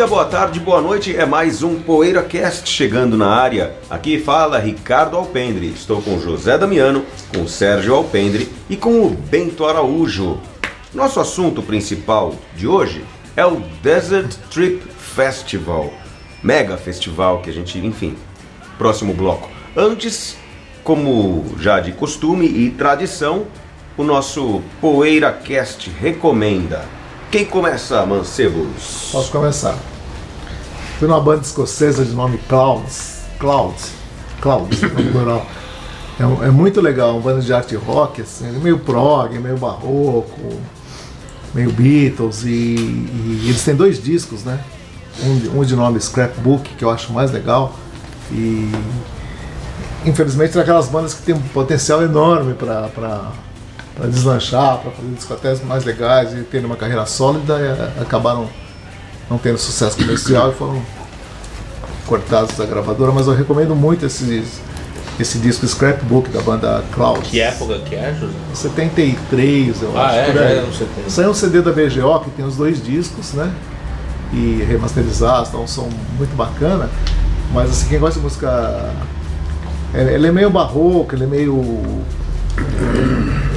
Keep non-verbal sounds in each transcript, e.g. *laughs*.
dia, boa tarde, boa noite. É mais um PoeiraCast chegando na área. Aqui fala Ricardo Alpendre. Estou com José Damiano, com Sérgio Alpendre e com o Bento Araújo. Nosso assunto principal de hoje é o Desert Trip Festival. Mega festival que a gente, enfim, próximo bloco. Antes, como já de costume e tradição, o nosso PoeiraCast recomenda. Quem começa, mancebos? Posso começar. Fui numa banda escocesa de nome Clouds. Clouds. Clouds, no plural. É, é muito legal, uma banda de arte rock, assim, é meio prog, meio barroco, meio Beatles, e, e eles têm dois discos, né? Um, de- um de nome Scrapbook, que eu acho mais legal, e infelizmente tem aquelas bandas que têm um potencial enorme para deslanchar, para fazer discotecas mais legais e terem uma carreira sólida, e, acabaram não tendo sucesso comercial e foram cortados da gravadora, mas eu recomendo muito esses, esse disco Scrapbook da banda Cloud. Que época que é, José? 73, eu Ah, acho. é? é no 70. Saiu um CD da BGO que tem os dois discos, né? E remasterizados, dá um som muito bacana. Mas assim, quem gosta de música. é- Ele é meio barroco, ele é meio.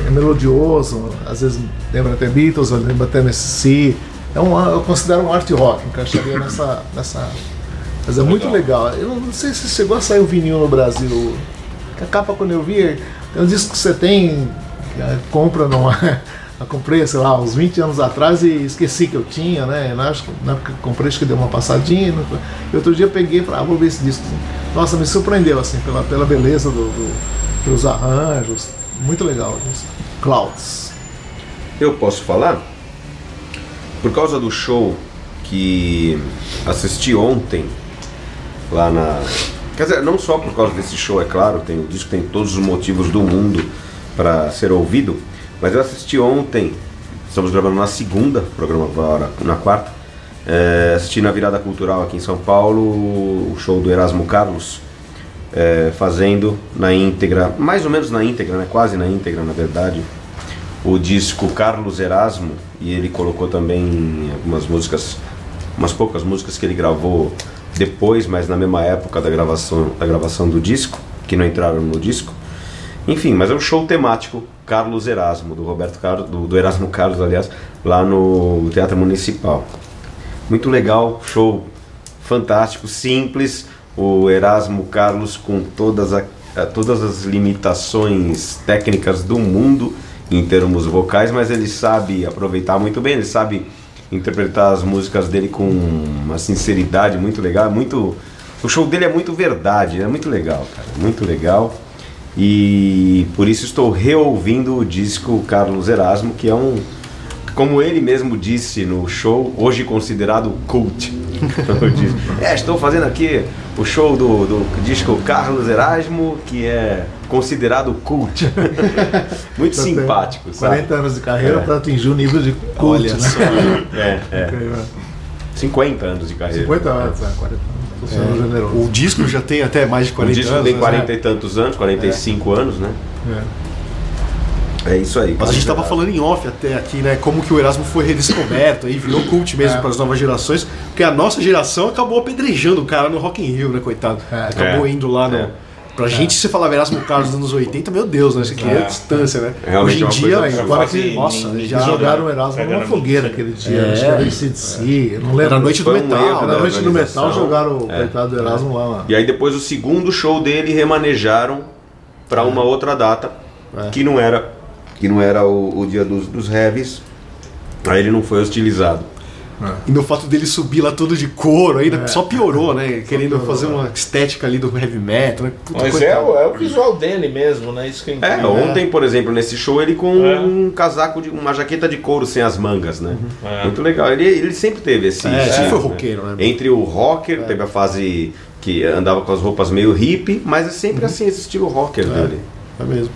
É melodioso, às vezes lembra até Beatles, lembra até MSC. É um, eu considero um art rock, encaixaria nessa. nessa mas é muito legal. Eu não sei se chegou a sair o vinil no Brasil. A capa, quando eu vi, tem um disco que você tem, eh, compra numa. *laughs* Eu comprei, sei lá, uns 20 anos atrás e esqueci que eu tinha, né? Na época que eu comprei, acho que deu uma passadinha. E outro dia eu peguei e falei, ah, vou ver esse disco. Nossa, me surpreendeu, assim, pela, pela beleza do, do- dos arranjos. Muito legal o disco. Clouds. Eu posso falar? Por causa do show que assisti ontem lá na. Quer dizer, não só por causa desse show, é claro, tem, o disco tem todos os motivos do mundo para ser ouvido, mas eu assisti ontem, estamos gravando na segunda, o programa agora na quarta, é, assisti na virada cultural aqui em São Paulo o show do Erasmo Carlos, é, fazendo na íntegra, mais ou menos na íntegra, né? quase na íntegra na verdade, o disco Carlos Erasmo e ele colocou também algumas músicas, umas poucas músicas que ele gravou depois, mas na mesma época da gravação, da gravação do disco, que não entraram no disco. Enfim, mas é um show temático Carlos Erasmo, do Roberto Carlos, do, do Erasmo Carlos, aliás, lá no Teatro Municipal. Muito legal, show fantástico, simples. O Erasmo Carlos com todas, a- todas as limitações técnicas do mundo em termos vocais, mas ele sabe aproveitar muito bem, ele sabe interpretar as músicas dele com uma sinceridade muito legal, muito o show dele é muito verdade, é muito legal, cara, muito legal. E por isso estou reouvindo o disco Carlos Erasmo, que é um como ele mesmo disse no show, hoje considerado cult. Eu disse, é, estou fazendo aqui o show do, do disco Carlos Erasmo, que é considerado cult. *laughs* Muito tem simpático, sabe? 40 anos de carreira É. para atingir o nível de cult, Olha né? só. É, é. 50 anos de carreira. 50 anos, é, 40 anos. Generoso. O disco já tem até mais de O 40 disco anos. tem né? 40 e tantos anos, 45 anos, né? É. É isso aí. Mas a gente Carlos tava falando em off até aqui, né? Como que o Erasmo foi redescoberto e virou cult mesmo É. para as novas gerações. Porque a nossa geração acabou apedrejando o cara no Rock in Rio, né, coitado? É. Acabou É. indo lá no. É. Pra gente, se você falar Erasmo Carlos dos anos 80, meu Deus, né? Isso aqui é, É. distância, né? Realmente Hoje é em dia, Agora que nossa, ninguém já jogaram o Erasmo numa a fogueira aquele dia. É. Acho que era ICDC, eu não lembro. Era a noite do um metal. Na né? noite do metal jogaram o É. coitado do Erasmo lá. lá. E aí depois o segundo show dele remanejaram para uma outra data É. que não era que não era o, o dia dos, dos heavies. Aí ele não foi hostilizado. E no fato dele subir lá todo de couro, ainda só piorou, né? Querendo fazer uma estética ali do heavy metal, né? Puta, Mas é, o- é o visual dele mesmo, né? Isso que é É, ontem, por exemplo, nesse show, ele com É. um casaco, de uma jaqueta de couro sem as mangas, né? É. Muito legal. Ele, ele sempre teve esse É, estilo, sempre foi né? roqueiro, né? Entre o rocker, teve a fase que andava com as roupas meio hippie, mas é sempre assim, esse estilo rocker dele. É mesmo.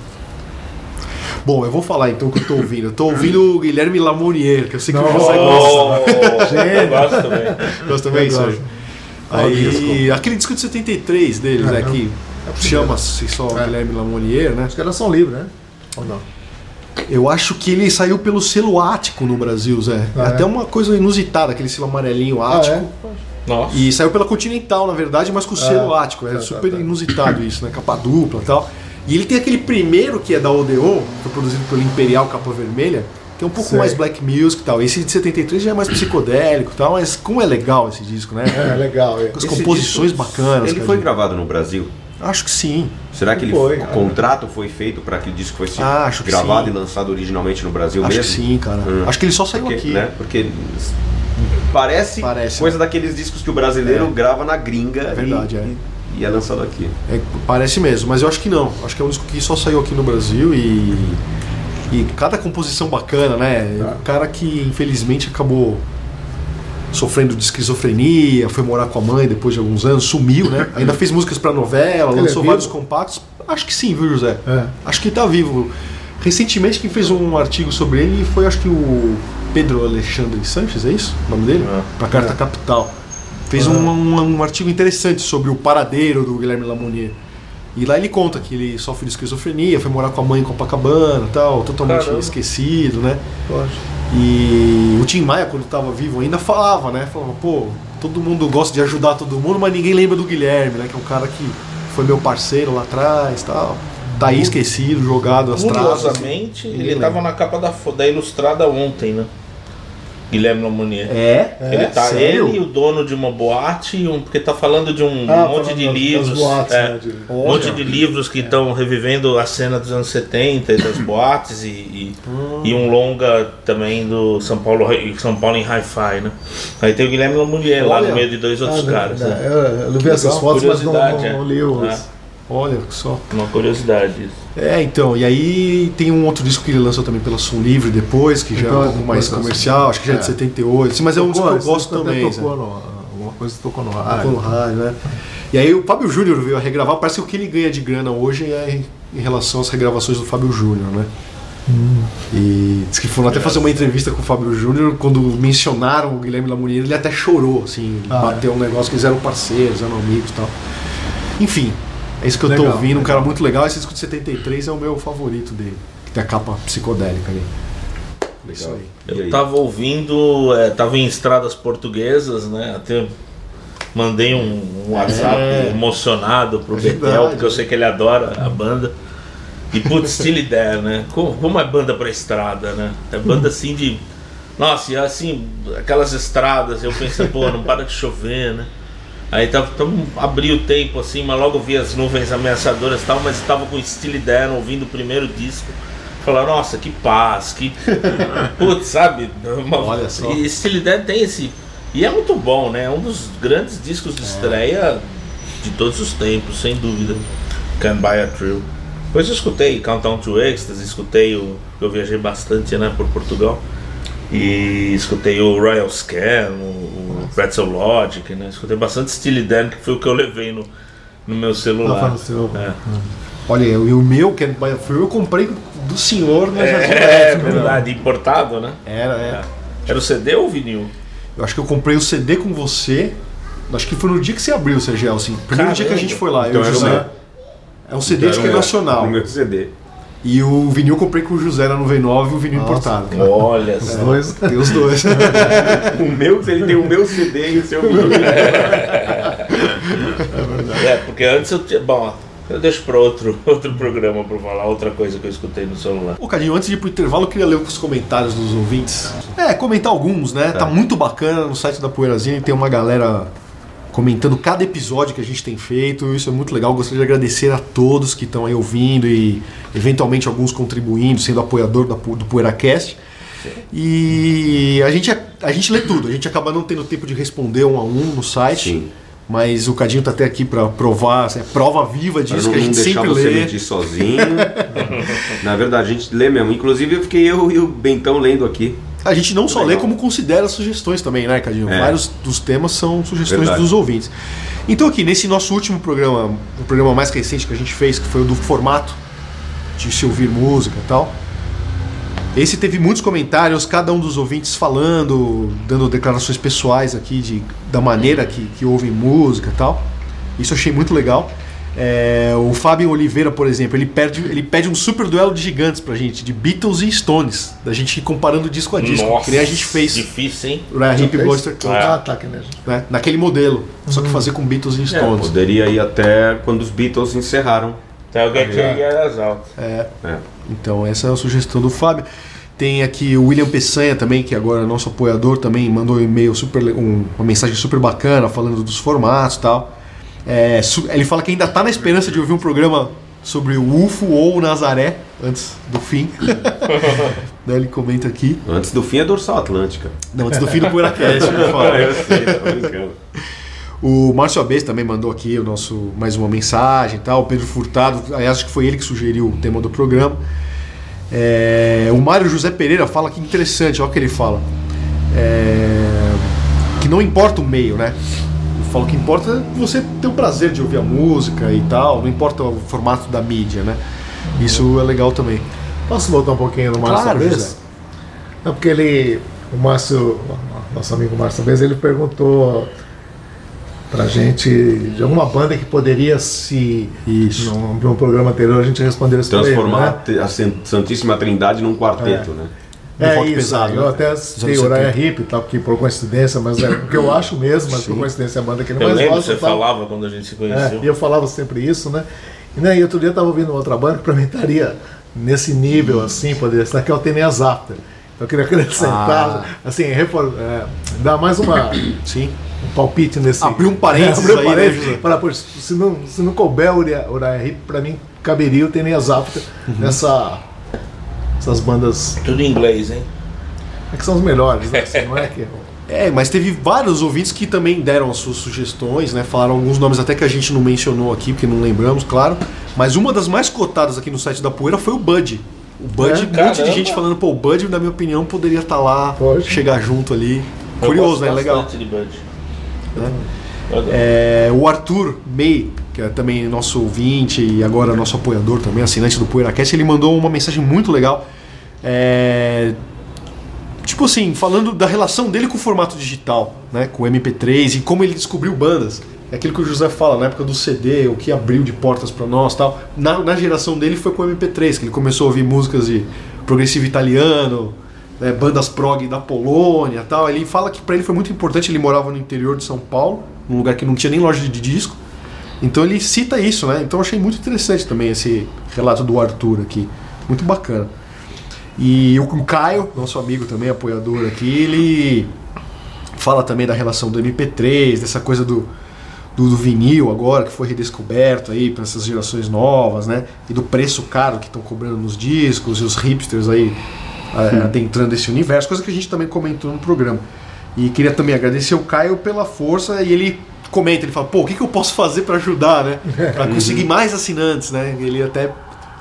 Bom, eu vou falar então o que eu tô ouvindo. Eu tô ouvindo o Guilherme Lamourier, que eu sei que o José gosta. Oh, eu Gênio. gosto também. Gosta também isso aí. aquele disco de 73 deles, né? Aham. Que chama-se só É. Guilherme Lamourier, né? Acho que era som livre, né? Ou não? Eu acho que ele saiu pelo selo Ático no Brasil, Zé. Ah, Até é? uma coisa inusitada, aquele selo amarelinho Ah, Ático. é? Nossa. E saiu pela Continental, na verdade, mas com o selo Ah, Ático. É tá, super tá, tá. inusitado isso, né? Capa dupla e tal. E ele tem aquele primeiro que é da Odeon, que foi produzido pelo Imperial Capa Vermelha, que é um pouco Sei. mais black music e tal. Esse de 73 já é mais psicodélico e tal, mas como é legal esse disco, né? É, legal. É. Com as Esse composições disco, bacanas. Ele foi gravado no Brasil? Acho que sim. Será que ele, Foi, o cara. contrato foi feito para que o disco fosse Ah, acho que gravado sim. e lançado originalmente no Brasil Acho mesmo? que sim, cara. Hum. Acho que ele só saiu Porque, aqui. né? Porque parece, Parece, coisa daqueles discos que o brasileiro É. grava na gringa É verdade, e, é. e- e é lançado aqui. É, parece mesmo, mas eu acho que não. Acho que é um disco que só saiu aqui no Brasil e. E cada composição bacana, né? Tá. Um cara que infelizmente acabou sofrendo de esquizofrenia, foi morar com a mãe depois de alguns anos, sumiu, né? *laughs* Ainda fez músicas pra novela, Ele é lançou vivo? vários compactos. Acho que sim, viu, José? É. Acho que tá vivo. Recentemente quem fez um artigo sobre ele foi acho que o Pedro Alexandre Sanches, é isso? O nome dele? É. Pra Carta Capital. Fez um, um- um artigo interessante sobre o paradeiro do Guilherme Lamounier. E lá ele conta que ele sofre de esquizofrenia, foi morar com a mãe em Copacabana tal, totalmente Caramba. esquecido, né? Poxa. E o Tim Maia, quando estava vivo, ainda falava, né? Falava, pô, todo mundo gosta de ajudar todo mundo, mas ninguém lembra do Guilherme, né? Que é um cara que foi meu parceiro lá atrás tal. Tá aí esquecido, jogado às traves. Curiosamente, Ninguém ele lembra. tava na capa da, da Ilustrada ontem, né? Guilherme Lamounier. É? Ele tá sério? ele e o dono de uma boate, e um, porque tá falando de um Ah, monte de das- livros. das boates, é, né, de- Um monte de livros que estão revivendo a cena dos anos 70 e das boates e, e, e um longa também do São Paulo, São Paulo em Hi-Fi, né? Aí tem o Guilherme Lamounier lá no meio de dois outros Ah, caras. né? Eu, eu vi essas fotos, mas não, curiosidade, não, não é. li os. É. Olha só. Uma curiosidade isso. É, então, e aí tem um outro disco que ele lançou também pela Som Livre depois, que já é Então, um pouco mais depois da comercial, acho que já é de É. 78, sim, mas é um disco que eu gosto também. Tocou Zé. no, alguma coisa tocou no Tocou rádio. no rádio, né? E aí o Fábio Júnior veio a regravar, parece que o que ele ganha de grana hoje é em, relação às regravações do Fábio Júnior, né? E diz que foram até fazer uma entrevista com o Fábio Júnior, quando mencionaram o Guilherme Lamounier, ele até chorou, assim, Ah, bateu um negócio que eles eram parceiros, eram amigos e tal. Enfim, é isso que eu tô Legal, ouvindo, um legal. cara muito legal. Esse disco de 73 é o meu favorito dele, que tem a capa psicodélica ali. Isso aí. Eu aí? tava ouvindo, é, tava em estradas portuguesas, né? Até mandei um, um WhatsApp É. emocionado pro É Betel, verdade. porque eu sei que ele adora a banda. E putz, *laughs* Still There, né? Como, como é banda pra estrada, né? É banda assim de. Nossa, e assim, aquelas estradas, eu pensei, pô, não para de chover, né? Aí tava, tava, abri o tempo assim, mas logo vi as nuvens ameaçadoras e tal, mas estava com Still There ouvindo o primeiro disco. Falar, nossa, que paz, que. *laughs* Putz, sabe? Uma- Olha só. E Still There tem esse. E é muito bom, né? É um dos grandes discos de estreia de todos os tempos, sem dúvida. Can Buy a Thrill. Depois eu escutei Countdown to Ecstasy, escutei o. Eu viajei bastante né, por Portugal. E escutei o Royal Scam, o, o Pretzel Logic, né? Escutei bastante Steely Dan, que foi o que eu levei no, no meu Ah, foi celular. no seu- É. Olha, e o meu, que é Thrill, eu comprei do senhor na Jardim É, Elétrica, né? verdade, importado, né? Era, é. Era o CD ou o vinil? Eu acho que eu comprei o CD com você. Acho que foi no dia que você abriu, Sergio, assim. Primeiro dia que a gente foi lá. Então eu era José. É um CD acho que é nacional. Meu CD. E o vinil eu comprei com o José na 99 e o vinil Nossa. importado. Olha Os só. dois. Tem os dois. *laughs* O meu, ele tem o meu CD e o seu vinil. É, porque antes eu tinha. Bom, eu deixo para outro, *laughs* outro programa para falar outra coisa que eu escutei no celular. Ô, Cadinho, antes de ir pro intervalo, eu queria ler os comentários dos ouvintes. É, comentar alguns, né? Tá, muito bacana no site da Poeirazinha, tem uma galera comentando cada episódio que a gente tem feito. Isso é muito legal. Gostaria de agradecer a todos que estão aí ouvindo e, eventualmente, alguns contribuindo, sendo apoiador da, do PoeiraCast. E a gente é a gente lê tudo, a gente acaba não tendo tempo de responder um a um no site. Sim. Mas o Cadinho tá até aqui pra provar, é prova viva disso não, que a não gente deixar sempre você lê. mentir sozinho. *laughs* Na verdade, a gente lê mesmo. Inclusive, eu fiquei eu e o Bentão lendo aqui. A gente não só lê, Legal. como considera sugestões também, né, Cadinho? É. Vários dos temas são sugestões Verdade. dos ouvintes. Então aqui, nesse nosso último programa, o programa mais recente que a gente fez, que foi o do formato de se ouvir música e tal. Esse teve muitos comentários, cada um dos ouvintes falando, dando declarações pessoais aqui de, da maneira que, que ouvem música e tal. Isso eu achei muito legal. É, o Fábio Oliveira, por exemplo, ele, perde, ele pede um super duelo de gigantes pra gente, de Beatles e Stones, da gente ir comparando disco a disco, Nossa, que nem a gente fez Difícil, hein? na Hip fez? Blaster Club, Ah, tá, gente. né? naquele modelo, só que fazer com Beatles e É, Stones. poderia ir até quando os Beatles encerraram. Até o Get. Your Ears Out. É. Então essa é a sugestão do Fábio. Tem aqui o William Peçanha também, que agora é nosso apoiador, também mandou um e-mail super, um- uma mensagem super bacana falando dos formatos e tal. É, ele fala que ainda tá na esperança de ouvir um programa sobre o UFO ou o Nazaré antes do fim. *laughs* Daí ele comenta aqui. Antes do fim é dorsal atlântica. Não, antes do fim do PoeiraCast, ele fala. *laughs* eu sei, tô brincando. O Márcio Abes também mandou aqui o nosso mais uma mensagem e tal. O Pedro Furtado, aliás, acho que foi ele que sugeriu o tema do programa. É, o Mário José Pereira fala que interessante, olha o que ele fala. É, que não importa o meio, né? Fala que importa é você ter o prazer de ouvir a música e tal, não importa o formato da mídia, né? Isso é legal também. Posso voltar um pouquinho no Márcio Claro? José. Não, porque ele, o Márcio, nosso amigo Márcio Abes, ele perguntou pra gente de alguma banda que poderia se. Isso. Num, num programa anterior a gente respondeu isso Transformar né? a San- Santíssima Trindade num quarteto, né? É rock isso, pesado, eu né? até citei 70. Heep, tá, porque por coincidência, mas é o que eu acho mesmo, mas por Sim. coincidência é a banda que ele mais lembro, gosta. você tal. falava quando a gente se É, conheceu. e eu falava sempre isso, né? E, né, e outro dia eu tava ouvindo outra banda que pra mim estaria nesse nível assim, poderia estar, que é o Teneas After. Então eu queria acrescentar, Ah. assim, refor- é, dar mais uma, Sim. um palpite nesse. Abrir um parênteses Abrir um aí, né, parênteses José? para, pô, se, não, se não couber o Uriah Heep, pra mim caberia o Teneas After Uhum. nessa. Essas bandas Tudo em inglês, hein? é que são os melhores, né? Assim, não é que. *laughs* É, mas teve vários ouvintes que também deram as suas sugestões, né? Falaram alguns nomes até que a gente não mencionou aqui, porque não lembramos, claro. Mas uma das mais cotadas aqui no site da Poeira foi o Bud. O Bud, É, um monte de gente falando, pô, o Bud, na minha opinião, poderia estar lá, Poxa. chegar junto ali. Eu Curioso, gosto né? Legal. de Bud. Né? É, o Arthur May, que é também nosso ouvinte e agora nosso apoiador também, assinante do PoeiraCast, ele mandou uma mensagem muito legal. É, tipo assim, falando da relação dele com o formato digital, né, com o MP3 e como ele descobriu bandas. É aquilo que o José fala, na época do CD, o que abriu de portas pra nós tal. Na, na geração dele foi com o MP3, que ele começou a ouvir músicas de progressivo italiano, né, bandas prog da Polônia tal. Ele fala que pra ele foi muito importante, ele morava no interior de São Paulo, num lugar que não tinha nem loja de disco. Então ele cita isso, né? Então eu achei muito interessante também esse relato do Arthur aqui. Muito bacana. E o Caio, nosso amigo também, apoiador aqui, ele fala também da relação do MP3, dessa coisa do, do, do vinil agora, que foi redescoberto aí para essas gerações novas, né? E do preço caro que estão cobrando nos discos e os hipsters aí adentrando esse universo, coisa que a gente também comentou no programa. E queria também agradecer o Caio pela força e ele comenta, ele fala, pô, o que, que eu posso fazer para ajudar, né? *laughs* Para conseguir mais assinantes, né? Ele até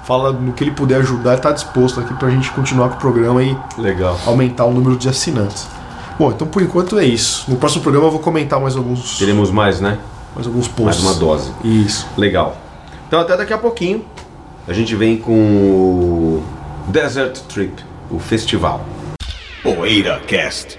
fala no que ele puder ajudar, está disposto aqui pra gente continuar com o programa e Legal. aumentar o número de assinantes. Bom, então por enquanto é isso. No próximo programa eu vou comentar mais alguns, Teremos mais, né? mais alguns Mais posts. uma dose. Isso. Legal. Então até daqui a pouquinho a gente vem com o Desert Trip, o festival. Poeira Cast.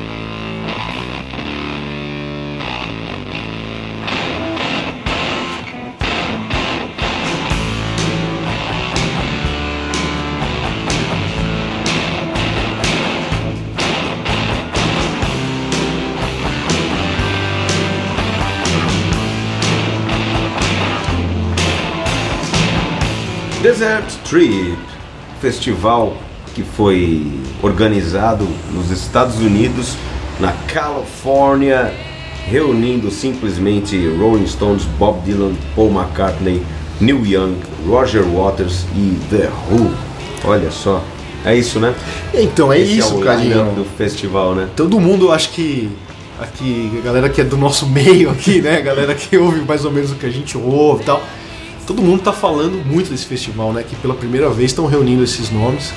Desert Trip, festival que foi organizado nos Estados Unidos, na Califórnia, reunindo simplesmente Rolling Stones, Bob Dylan, Paul McCartney, Neil Young, Roger Waters e The Who. Olha só, é isso, né? Então, é Esse isso, é o Carlinhos. line-up do festival, né? Todo mundo, acho que aqui, a galera que é do nosso *laughs* meio aqui, né? A galera que ouve mais ou menos o que a gente ouve e tal. Todo mundo tá falando muito desse festival, né? Que pela primeira vez estão reunindo esses nomes,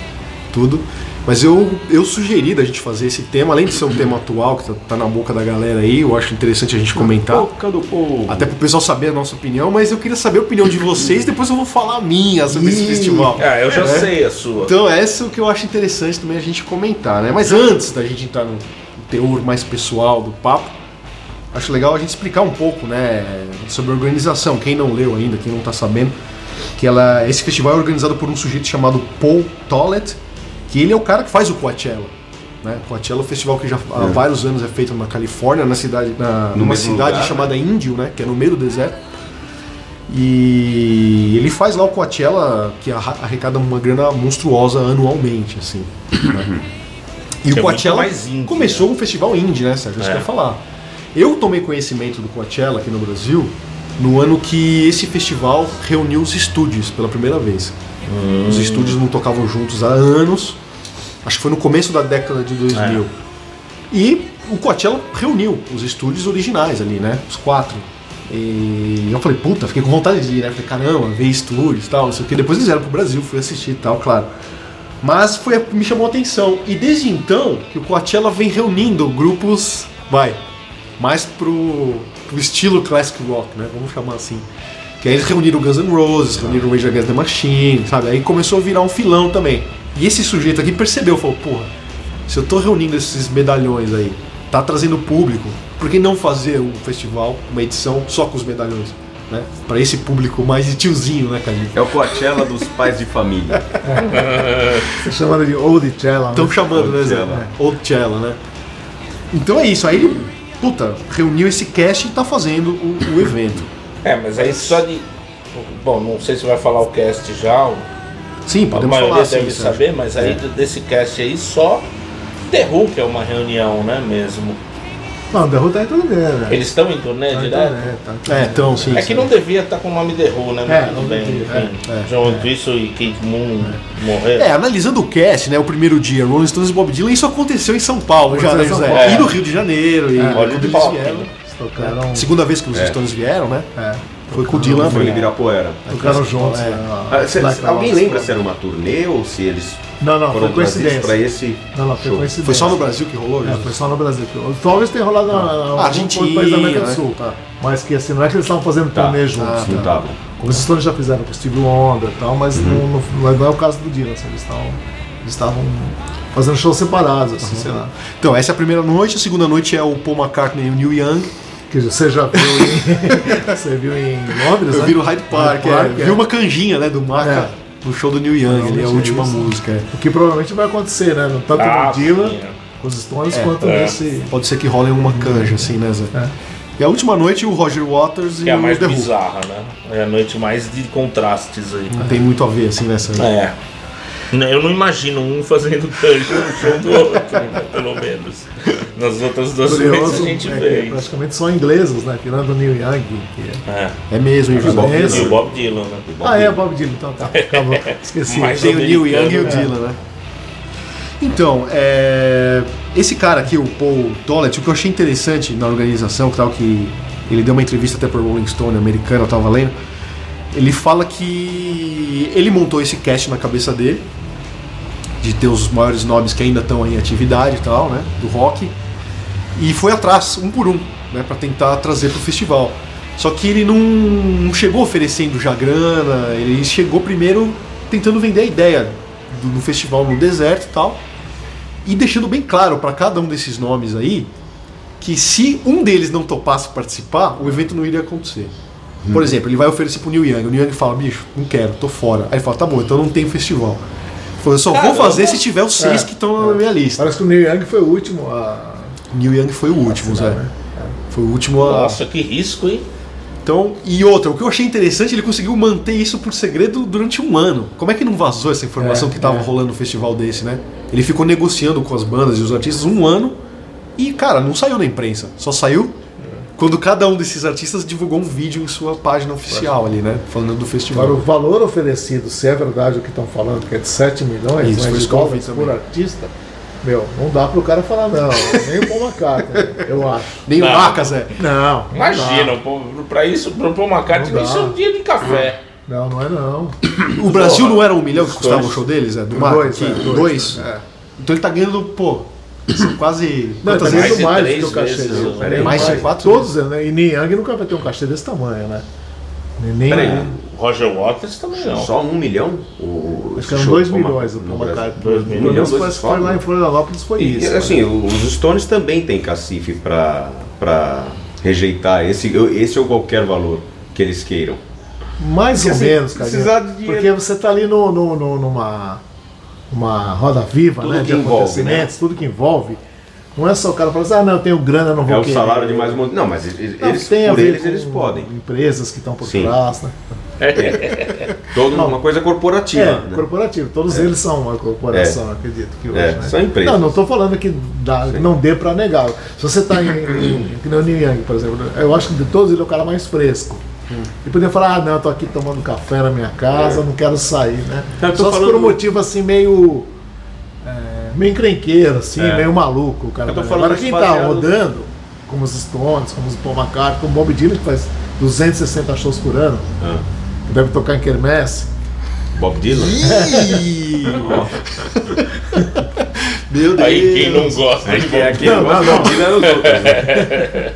tudo. Mas eu, eu sugeri da gente fazer esse tema, além de ser um tema atual, que tá, tá na boca da galera aí, eu acho interessante a gente comentar. Boca do povo. Até pro pessoal saber a nossa opinião, mas eu queria saber a opinião de vocês, *laughs* depois eu vou falar a minha sobre esse festival. Ah, eu já É. sei a sua. Então, essa é o que eu acho interessante também a gente comentar, né? Mas antes da gente entrar no teor mais pessoal do papo, acho legal a gente explicar um pouco, né, sobre a organização. Quem não leu ainda, quem não tá sabendo, que ela, esse festival é organizado por um sujeito chamado Paul Tollett, que ele é o cara que faz o Coachella. Né? Coachella é um festival que já há vários anos é feito na Califórnia, na cidade, na, No numa cidade lugar, chamada Índio, né? Que é no meio do deserto. E ele faz lá o Coachella, que arrecada uma grana monstruosa anualmente, assim. né? E Que é o muito Coachella indie, começou um festival indie, né, Sérgio? Isso É. que eu ia falar. Eu tomei conhecimento do Coachella aqui no Brasil no ano que esse festival reuniu os estúdios pela primeira vez. Hum. Os estúdios não tocavam juntos há anos. Acho que foi no começo da década de 2000. É. E o Coachella reuniu os estúdios originais ali, né? Os quatro. E eu falei, puta, fiquei com vontade de ir, né? Falei, caramba, ver estúdios e tal, não sei o que. Depois eles vieram pro Brasil, fui assistir e tal, claro. Mas foi, me chamou a atenção. E desde então que o Coachella vem reunindo grupos, vai, mais pro, pro estilo classic rock, né? Vamos chamar assim. Que aí eles reuniram Guns N' Roses, reuniram Rage Against the Machine, sabe? Aí começou a virar um filão também. E esse sujeito aqui percebeu, falou, porra, se eu tô reunindo esses medalhões aí, tá trazendo público, por que não fazer um festival, uma edição só com os medalhões? Né? Pra esse público mais de tiozinho, né, Cadinho? É o Coachella dos pais de família. Você chama de Old Chella. Estão né? chamando, né, Zé? Oldchella. Oldchella, né? Então é isso, aí ele, puta, reuniu esse cast e tá fazendo o, o evento. É, mas aí só de. Bom, não sei se vai falar o cast já, Sim, a podemos maioria falar deve Sérgio. saber, mas aí desse cast aí só The que é uma reunião, né, mesmo. Não, The Who tá em turnê, né? Eles estão em turnê Tá em direto? turnê, tá em turnê. É, então, sim. É que sim. não devia estar com o nome The Who, né? É, não tudo bem, devia, enfim. é, é, e Kate Moon morreram. É, analisando o cast, né, o primeiro dia, Rolling Stones e Bob Dylan, isso aconteceu em São Paulo já, né, José? Paulo. E no Rio de Janeiro, e É, quando olha o eles vieram. tocaram. Segunda vez que os É. Stones vieram, né? É, Foi com o Dylan. Foi em? Ibirapuera. tocaram juntos. É. né, Ah, cê- alguém lembra se era uma turnê ou se eles Não, não, foram foi coincidência. para esse Não, não, foi show? coincidência. Foi só no Brasil que rolou? É, foi só no Brasil. Talvez tenha rolado na, na, algum Argentina, país da América do né? Sul. Tá. Mas que assim, não é que eles estavam fazendo Tá. turnê juntos. Ah, Não né? estavam. Como os Stones já fizeram com o Steve Wonder e tal, mas não, não, não é o caso do Dylan. Assim, eles estavam eles estavam fazendo shows separados, assim, sei lá. Então, essa é a primeira noite, a segunda noite é o Paul McCartney e o Neil Young. Que você já viu em, *laughs* você viu em Londres, Eu né? vi no Hyde Park, Hyde é. vi uma canjinha, né, do Maca É. no show do Neil Young, ali, a última é música. é. O que provavelmente vai acontecer, né? Tanto Ah, no Dylan, é. com os Stones, É, quanto é. nesse. Pode ser que role uma canja, assim, né, Zé? É. E a última noite, o Roger Waters e Que é a mais The Who. bizarra, né? É a noite mais de contrastes aí. Tem muito a ver, assim, nessa. É. Eu não imagino um fazendo canja no show do outro, né, pelo menos. Nas outras duas vezes a Curioso, gente é fez. praticamente só ingleses, né? Tirando o Neil Young, que é. É. É mesmo, E o Bob E o Bob Dylan, né? Ah, é, Bob Dylan, então tá. Acabou. *laughs* Esqueci. Mas Tem o Neil Young e o americano, Dylan, né? Então, é, esse cara aqui, o Paul Dollett, o que eu achei interessante na organização, que tal que ele deu uma entrevista até pro Rolling Stone americano, eu tava lendo, ele fala que ele montou esse cast na cabeça dele, de ter os maiores nomes que ainda estão em atividade e tal, né, do rock, e foi atrás, um por um, né, para tentar trazer pro festival. Só que ele não, não chegou oferecendo já grana, ele chegou primeiro tentando vender a ideia do, do festival no deserto e tal, e deixando bem claro para cada um desses nomes aí que se um deles não topasse participar, o evento não iria acontecer. Por exemplo, ele vai oferecer pro Neil Young, o Neil Young fala, bicho, não quero, tô fora. Aí ele fala, tá bom, então não tem festival. Ele falou, eu só vou fazer se tiver os seis É, que estão na minha lista. Parece que o Neil Young foi o último a. Neil Young foi o último, Zé. né? Foi o último a. Nossa, que risco, hein? Então, e outra, o que eu achei interessante, ele conseguiu manter isso por segredo durante um ano. Como é que não vazou essa informação É, que tava é. rolando no festival desse, né? Ele ficou negociando com as bandas e os artistas um ano e, cara, não saiu na imprensa. Só saiu quando cada um desses artistas divulgou um vídeo em sua página oficial ali, né? Falando do festival. Agora, o valor oferecido, se é verdade o que estão falando, que é de 7 milhões Isso, né, foi de dólares por artista, meu, não dá pro cara falar não. Nem o Paul McCartney, eu acho. Nem o. Marcas é. Não. Imagina, pra isso, pro Paul McCartney, isso é um dia de café. Não, não é não. O Brasil não era um milhão que custava o show deles? É, do Marcos? Dois, é, dois. dois, é. Então ele tá ganhando, pô, são quase. Não, tá ganhando mais do três que o cachê vezes, dele. peraí. Mais de quatro Todos, né? E Niang nunca vai ter um cachê desse tamanho, né? Nem, Peraí, Roger Waters também não. Só um milhão? O, Show 2 do Paul milhões o no Paul Brasil? McCartney. Dois Pelo milhões, menos foi lá né? em Florianópolis foi E, isso. assim, né? o- os Stones também têm cacife pra, pra rejeitar esse, esse ou qualquer valor que eles queiram. Mais ou assim, menos, cara. precisar de dinheiro. Porque você tá ali no, no- no- numa uma roda viva, Tudo né? que De envolve, acontecimentos, tudo que envolve. Não é só o cara falar assim, ah, não, eu tenho grana, não vou É o querer. salário de mais um monte. Não, mas eles, Não, eles- por eles eles podem. Empresas que estão por Sim. trás, né? *laughs* Toda uma coisa corporativa. É, né? corporativo. Todos eles são uma corporação, acredito que hoje, É, né? são empresas. Não, não estou falando que dá, não dê para negar. Se você está em, em, que nem o Young, por exemplo, eu acho que de todos ele é o cara mais fresco. E poder falar, ah, não, eu tô aqui tomando café na minha casa, não quero sair, né? É. Eu Só falando- por um motivo assim meio. é, meio encrenqueiro, assim, É. meio maluco. o Cara. Eu tô falando Agora quem tá baseado- rodando, como os Stones, como os Paul McCartney, como o Bob Dylan, que faz 260 shows por ano, que deve tocar em Kermesse. Bob Dylan? Ih! *laughs* Meu Deus! Aí quem não gosta de Aqui, aqui Não, não, não, gosta não. de Bob Dylan é os outros, né?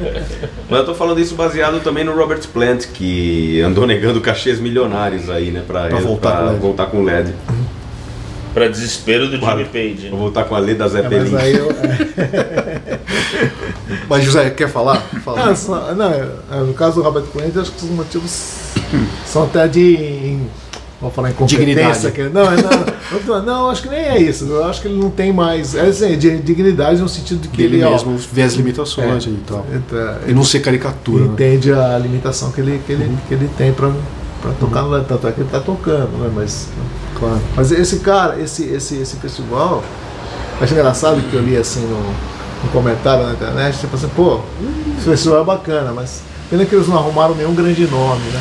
*laughs* Mas eu tô falando isso baseado também no Robert Plant, que andou negando cachês milionários aí, né? Pra, Pra voltar pra com o LED. voltar com o LED. Pra desespero do. Jimmy Page. Vou voltar com a Leda É, Zeppelin. mas aí eu, é, *laughs* Mas José, quer falar? Fala. Ah, só- não, é, no caso do Robert Plant, acho que os motivos são até de. Vou falar em. Que, não, é, não, não, acho que nem é isso. Eu acho que ele não tem mais. É assim, de dignidade no sentido de que ele, ó, mesmo vê as limitações É. e tal. entra- E não ser caricatura. né? entende a limitação que ele, que ele, que ele tem pra, pra tocar no Tanto é que ele tá tocando, né? Mas, Claro. mas esse cara, esse, esse, esse festival, acho engraçado que eu li assim no, no comentário na internet, tipo assim, pô, esse festival é bacana, mas pena que eles não arrumaram nenhum grande nome, né?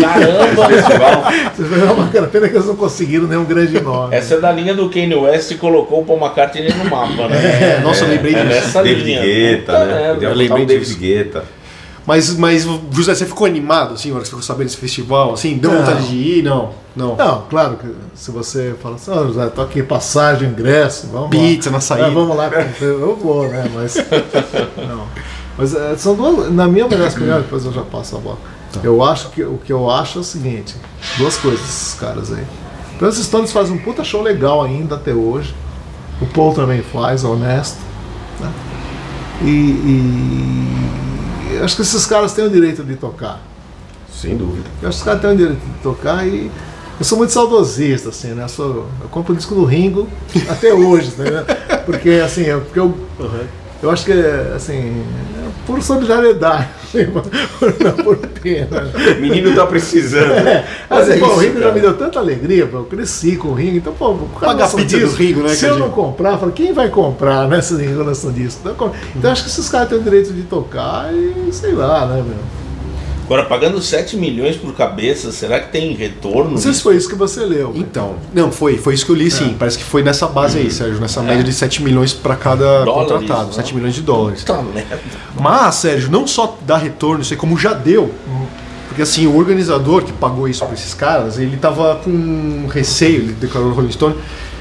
Caramba! Esse festival é bacana, pena que eles não conseguiram nenhum grande nome. Essa é da linha do Kanye West e colocou o Paul McCartney no mapa, né? É, nossa, eu lembrei É disso. nessa David linha. Guetta, né? merda. Podia Eu lembrei David. Guetta. Mas, mas, José, você ficou animado, assim, na hora que você ficou sabendo desse festival? Assim, deu Não. vontade de ir? Não. Não. Não, claro que se você fala assim, ó, José, tô aqui, passagem, ingresso, vamos Pizza lá. na saída. É, vamos lá, eu vou, né? Mas. *laughs* Não. Mas é, são duas. Na minha melhor opinião, depois eu já passo a bola. Eu acho que o que eu acho é o seguinte: duas coisas, esses caras aí. Então, esses Stones fazem um puta show legal ainda até hoje. O Paul também faz, honesto. Né? E, e acho que esses caras têm o direito de tocar. Sem dúvida. Eu acho que os caras têm o direito de tocar e eu sou muito saudosista, assim, né? Eu, sou, eu compro o disco do Ringo até hoje, né? Porque, assim, eu, porque eu, eu acho que, assim, é por solidariedade, *laughs* não por pena. O menino tá precisando. Mas, Mas é pô, o isso, Ringo já me deu tanta alegria, pô, eu cresci com o Ringo, então, pô, o cara Pagar a lança disco, Ringo, né, Se eu Cadinho? não comprar, eu falo, quem vai comprar, né, se o Ringo lança disco? Então, então acho que esses caras têm o direito de tocar e sei lá, né, meu? Agora, pagando 7 milhões por cabeça, será que tem retorno? Não sei se foi isso que você leu. Então, não, foi, foi isso que eu li, sim. Parece que foi nessa base aí, Sérgio, nessa média de 7 milhões pra cada Dólares, contratado, né? 7 milhões de dólares. Puta merda. Mas, Sérgio, não só dá retorno, isso aí como já deu. Porque assim, o organizador que pagou isso pra esses caras, ele tava com receio, ele declarou no Rolling Stone,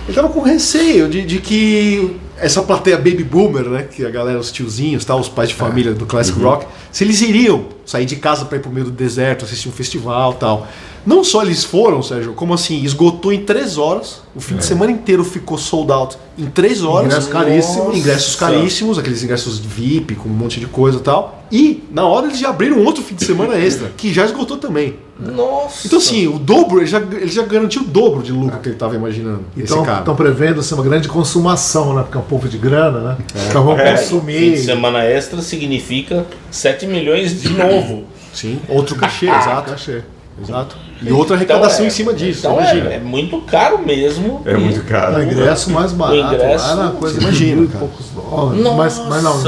ele tava com receio de, de que essa plateia baby boomer, né, que a galera, os tiozinhos, tal, os pais de família do classic rock, se eles iriam sair de casa para ir pro meio do deserto, assistir um festival, tal. Não só eles foram, Sérgio, como assim, esgotou em três horas, o fim de semana inteiro ficou sold out em três horas. Ingressos caríssimos. Ingressos caríssimos, aqueles ingressos VIP com um monte de coisa e tal. E na hora eles já abriram outro fim de semana *laughs* extra, que já esgotou também. Nossa. Então assim, o dobro, ele já, ele já garantiu o dobro de lucro que ele estava imaginando. Então estão prevendo assim, uma grande consumação, né? Porque é um pouco de grana, né? Então vão É, Fim consumir. de semana extra significa 7 milhões de novo. Sim, outro cachê, Ah, exato. cachê. Exato. E outra arrecadação é- em cima disso, Então imagina. é, é muito caro mesmo. É muito O caro. ingresso mais barato ingresso, lá coisa imagina, mil cara. poucos dólares. Mas, mas não,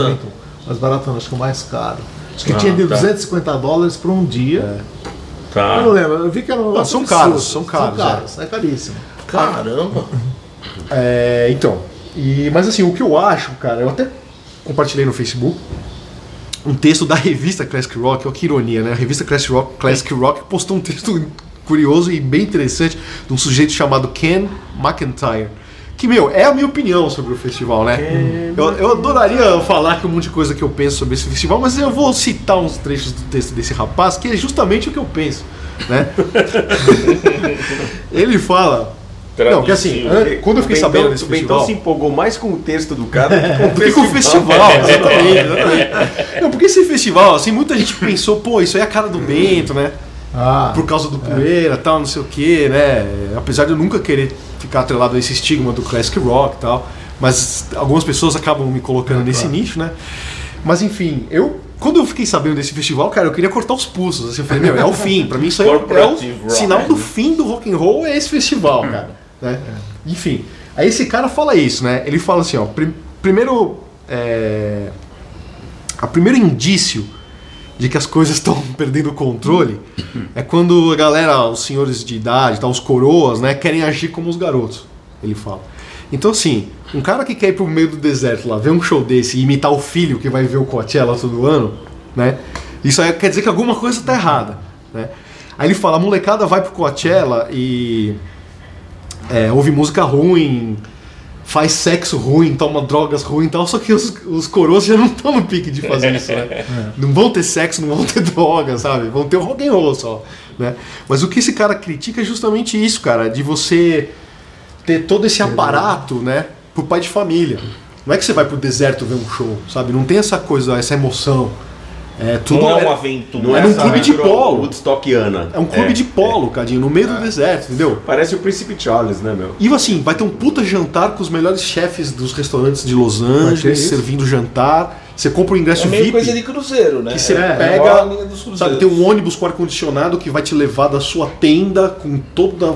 mais barato não, acho que o mais caro. Acho que Ah, tinha de tá. 250 dólares por um dia. Eu não Tá. lembro, eu vi que era um negócio são absurdo. caros, são caros, São caros, é, caríssimo. Caramba. É, então. E, mas assim, o que eu acho, cara, eu até compartilhei no Facebook um texto da revista Classic Rock, olha que ironia, né? A revista Classic Rock, Classic Rock postou um texto curioso e bem interessante de um sujeito chamado Ken McIntyre. Que, meu, é a minha opinião sobre o festival, né? Eu, eu adoraria falar aqui um monte de coisa que eu penso sobre esse festival, mas eu vou citar uns trechos do texto desse rapaz, que é justamente o que eu penso, né? *laughs* Ele fala... Não, que assim, an- quando eu fiquei O sabendo Bentão- desse o Bentão festival... se empolgou mais com o texto do cara do que com o *laughs* o festival. festival, *laughs* exatamente, exatamente. Não, porque esse festival, assim, muita gente pensou, pô, isso aí é a cara do Bento, né? Ah, Por causa do poeira tal, não sei o que, né? Apesar de eu nunca querer ficar atrelado a esse estigma do classic rock e tal, mas algumas pessoas acabam me colocando nesse nicho, né? Mas enfim, eu. Quando eu fiquei sabendo desse festival, cara, eu queria cortar os pulsos. Assim, eu falei, meu, é o fim. Pra mim isso aí é o- é o sinal do né? fim do rock and roll é esse festival, cara. Né? Enfim, aí esse cara fala isso, né? Ele fala assim, ó, prim- primeiro, é, a primeiro indício de que as coisas *laughs* estão perdendo o controle é quando a galera, os senhores de idade, tá, os coroas, né, querem agir como os garotos. Ele fala. Então assim, um cara que quer ir pro meio do deserto lá, ver um show desse e imitar o filho que vai ver o Coachella todo ano, né? Isso aí quer dizer que alguma coisa tá errada, né? Aí ele fala, a molecada vai pro Coachella e é, ouve música ruim, faz sexo ruim, toma drogas ruim e tal, só que os, os coroas já não estão no pique de fazer isso, né? *laughs* Não vão ter sexo, não vão ter *laughs* drogas, sabe? Vão ter o rock and roll só, né? Mas o que esse cara critica é justamente isso, cara, de você ter todo esse aparato, né, pro pai de família. Não é que você vai pro deserto ver um show, sabe? Não tem essa coisa, essa emoção. É tudo Não é é- uma aventura. Não É é num essa clube de aventura polo. Woodstockiana. é um clube de polo, Cadinho, no meio do deserto, entendeu? Parece o Príncipe Charles, né, meu? E assim, vai ter um puta jantar com os melhores chefes dos restaurantes de Los Angeles, servindo jantar. Você compra o ingresso É meio VIP. coisa de cruzeiro, né? que você É, pega, sabe, tem um ônibus com ar-condicionado que vai te levar da sua tenda com toda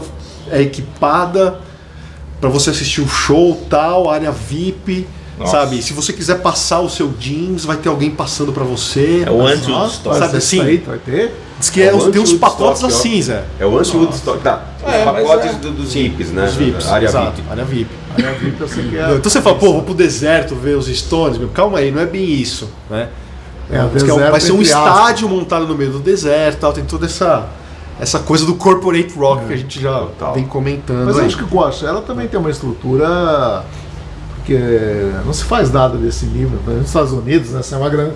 é, equipada pra você assistir o show tal, área VIP, Nossa. sabe? Se você quiser passar o seu jeans, vai ter alguém passando pra você. É o Mas, anti-Woodstock. Sabe assim? aí vai ter? Diz que é, É o tem uns pacotes ó. assim, Zé. É o anti-Woodstock. Tá. Os É, pacotes é- do- dos VIPs, né? Os VIPs, Área exato, VIP. área VIP. Aí a VIP eu sei que é. Então você fala, pô, vou pro deserto ver os Stones. Meu, calma aí, não é bem isso, né? É, é deserto vai ser um estádio montado no meio do deserto, tal, tem toda essa essa coisa do corporate rock que a gente já Total. vem comentando. Mas aí. acho que o Coachella também tem uma estrutura que não se faz nada desse nível. Por exemplo, Nos Estados Unidos, né, é uma grande,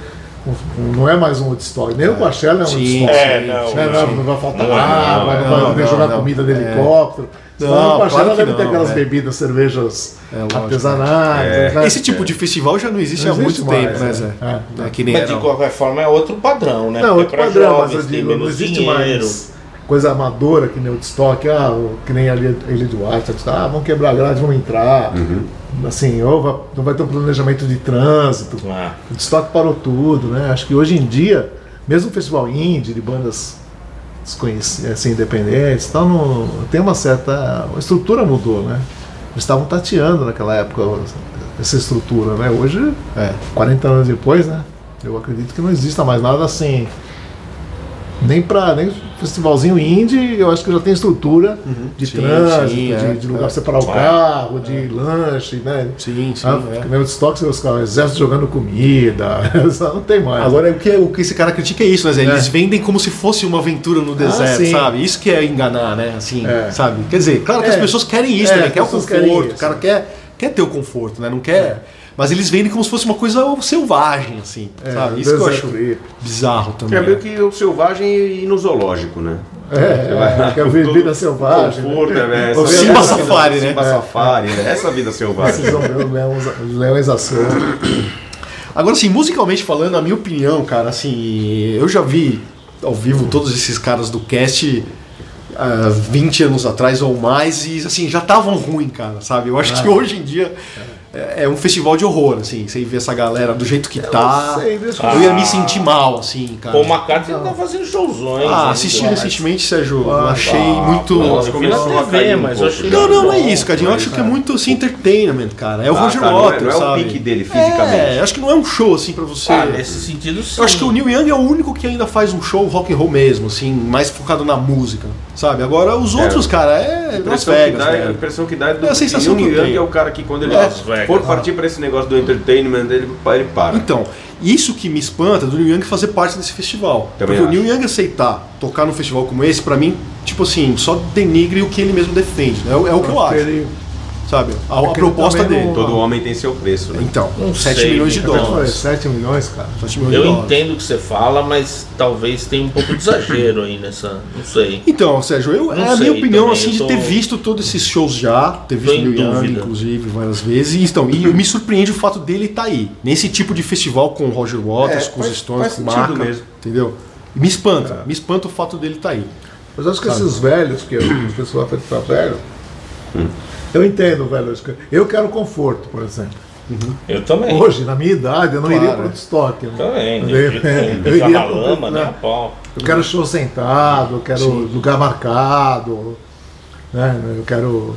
não é mais um Woodstock. Nem o Coachella é um Sim, Woodstock. É, não. Né, não, não vai faltar água, não, não, vai nem não, jogar não. comida de É. helicóptero. Não, Senão o Coachella claro deve ter não, aquelas é. bebidas, cervejas É, lógico. artesanais. É. né? Esse tipo de festival já não existe Não há muito existe tempo, mais, né, é. Zé? É. É que nem Mas era. de qualquer forma é outro padrão, né? Não, Porque outro padrão, mas eu digo, não existe dinheiro. mais coisa amadora que nem o Woodstock, ah, que nem ali de White, ah, vamos quebrar a grade, vamos entrar. Assim, ou vai- não vai ter um planejamento de trânsito. Ah, O Woodstock parou tudo, né? Acho que hoje em dia, mesmo o festival indie de bandas desconhecidas, assim, independentes, tal, não, tem uma certa. A estrutura mudou, né? Eles estavam tateando naquela época essa estrutura, né? Hoje, É. 40 anos depois, né? Eu acredito que não exista mais nada assim. Nem para nem festivalzinho indie, eu acho que já tem estrutura de Sim, trânsito, sim, de, é, de lugar é. pra separar o carro, de lanche, né? Sim, sim. Ah, é. que nem o estoque, os caras, exército jogando comida, *laughs* não tem mais. Agora, o que, o que esse cara critica é isso, né, Zé? Eles É. vendem como se fosse uma aventura no deserto, sim. sabe? Isso que é enganar, né? Assim, É. sabe? Quer dizer, claro que É. as pessoas querem isso É, as quer o conforto, querem o cara quer, quer ter o conforto, né? Não quer. Mas eles vendem como se fosse uma coisa selvagem, assim, É, sabe? Isso que eu acho trip. bizarro também. É meio que o selvagem e no zoológico, né? É, é, que é a vida selvagem. Conforto, né? né? *laughs* Essa- ver Simba essa vida- Safari, né? Simba Safari, né? Essa vida selvagem. Os leões, os leões a solto. Agora, assim, musicalmente falando, a minha opinião, cara, assim, eu já vi ao vivo todos esses caras do cast há 20 anos atrás ou mais e, assim, já estavam ruim, cara, sabe? Eu acho que hoje em dia é é um festival de horror, assim. Você vê essa galera do jeito que tá. não sei, eu eu- ia me sentir mal, assim, cara. Paul McCartney tá fazendo showzões. Ah, né? assisti recentemente, Sérgio. eu Ah, achei ah, muito. pô, Eu vi na TV, um mas eu achei Não, não, não é isso, Cadinho. Eu acho que é muito assim, entertainment, cara. É o Ah, Roger tá, não é- Waters, não é o sabe? pique dele, fisicamente. É, acho que não é um show assim pra você. Ah, nesse sentido sim. Eu acho que o Neil Young é o único que ainda faz um show rock and roll mesmo, assim, mais focado na música, sabe? Agora os outros, cara, é A Las impressão, Vegas, que dá, a impressão que dá é do É a sensação o que eu Neil Young tenho. é o cara que quando ele Vegas. for partir pra esse negócio do entertainment, ele, ele para. Então, isso que me espanta do Neil Young fazer parte desse festival. Também Porque o acho. Neil Young aceitar tocar num festival como esse, pra mim, tipo assim, só denigre o que ele mesmo defende, né? É o- é o que eu acho, Ele, sabe? A, a proposta dele. não- Todo homem tem seu preço, né? Então, Não 7 sei, milhões de cara. eu falei, dólares. 7 milhões, cara. 7 milhões Eu de dólares. entendo o que você fala, mas talvez tenha um pouco de exagero aí nessa. Não sei. Então, Sérgio, eu, Não é a minha opinião também, assim eu de tô- ter visto todos esses shows já, ter visto Neil Young, inclusive, várias vezes. E, então, e me surpreende o fato dele estar aí. Nesse tipo de festival com o Roger Waters, É, com os faz- Stones, faz com o Maca, mesmo. entendeu? E me espanta, me espanta o fato dele estar aí. Mas acho que esses velhos, que o pessoal é feito pra velho, eu entendo, velho. Eu quero conforto, por exemplo. Eu também. Hoje, na minha idade, eu não Claro. iria para o estoque. Também. Eu, né? eu, Com eu iria pro- lama, né? né? Pau. Eu quero show sentado, eu quero lugar marcado, né? Eu quero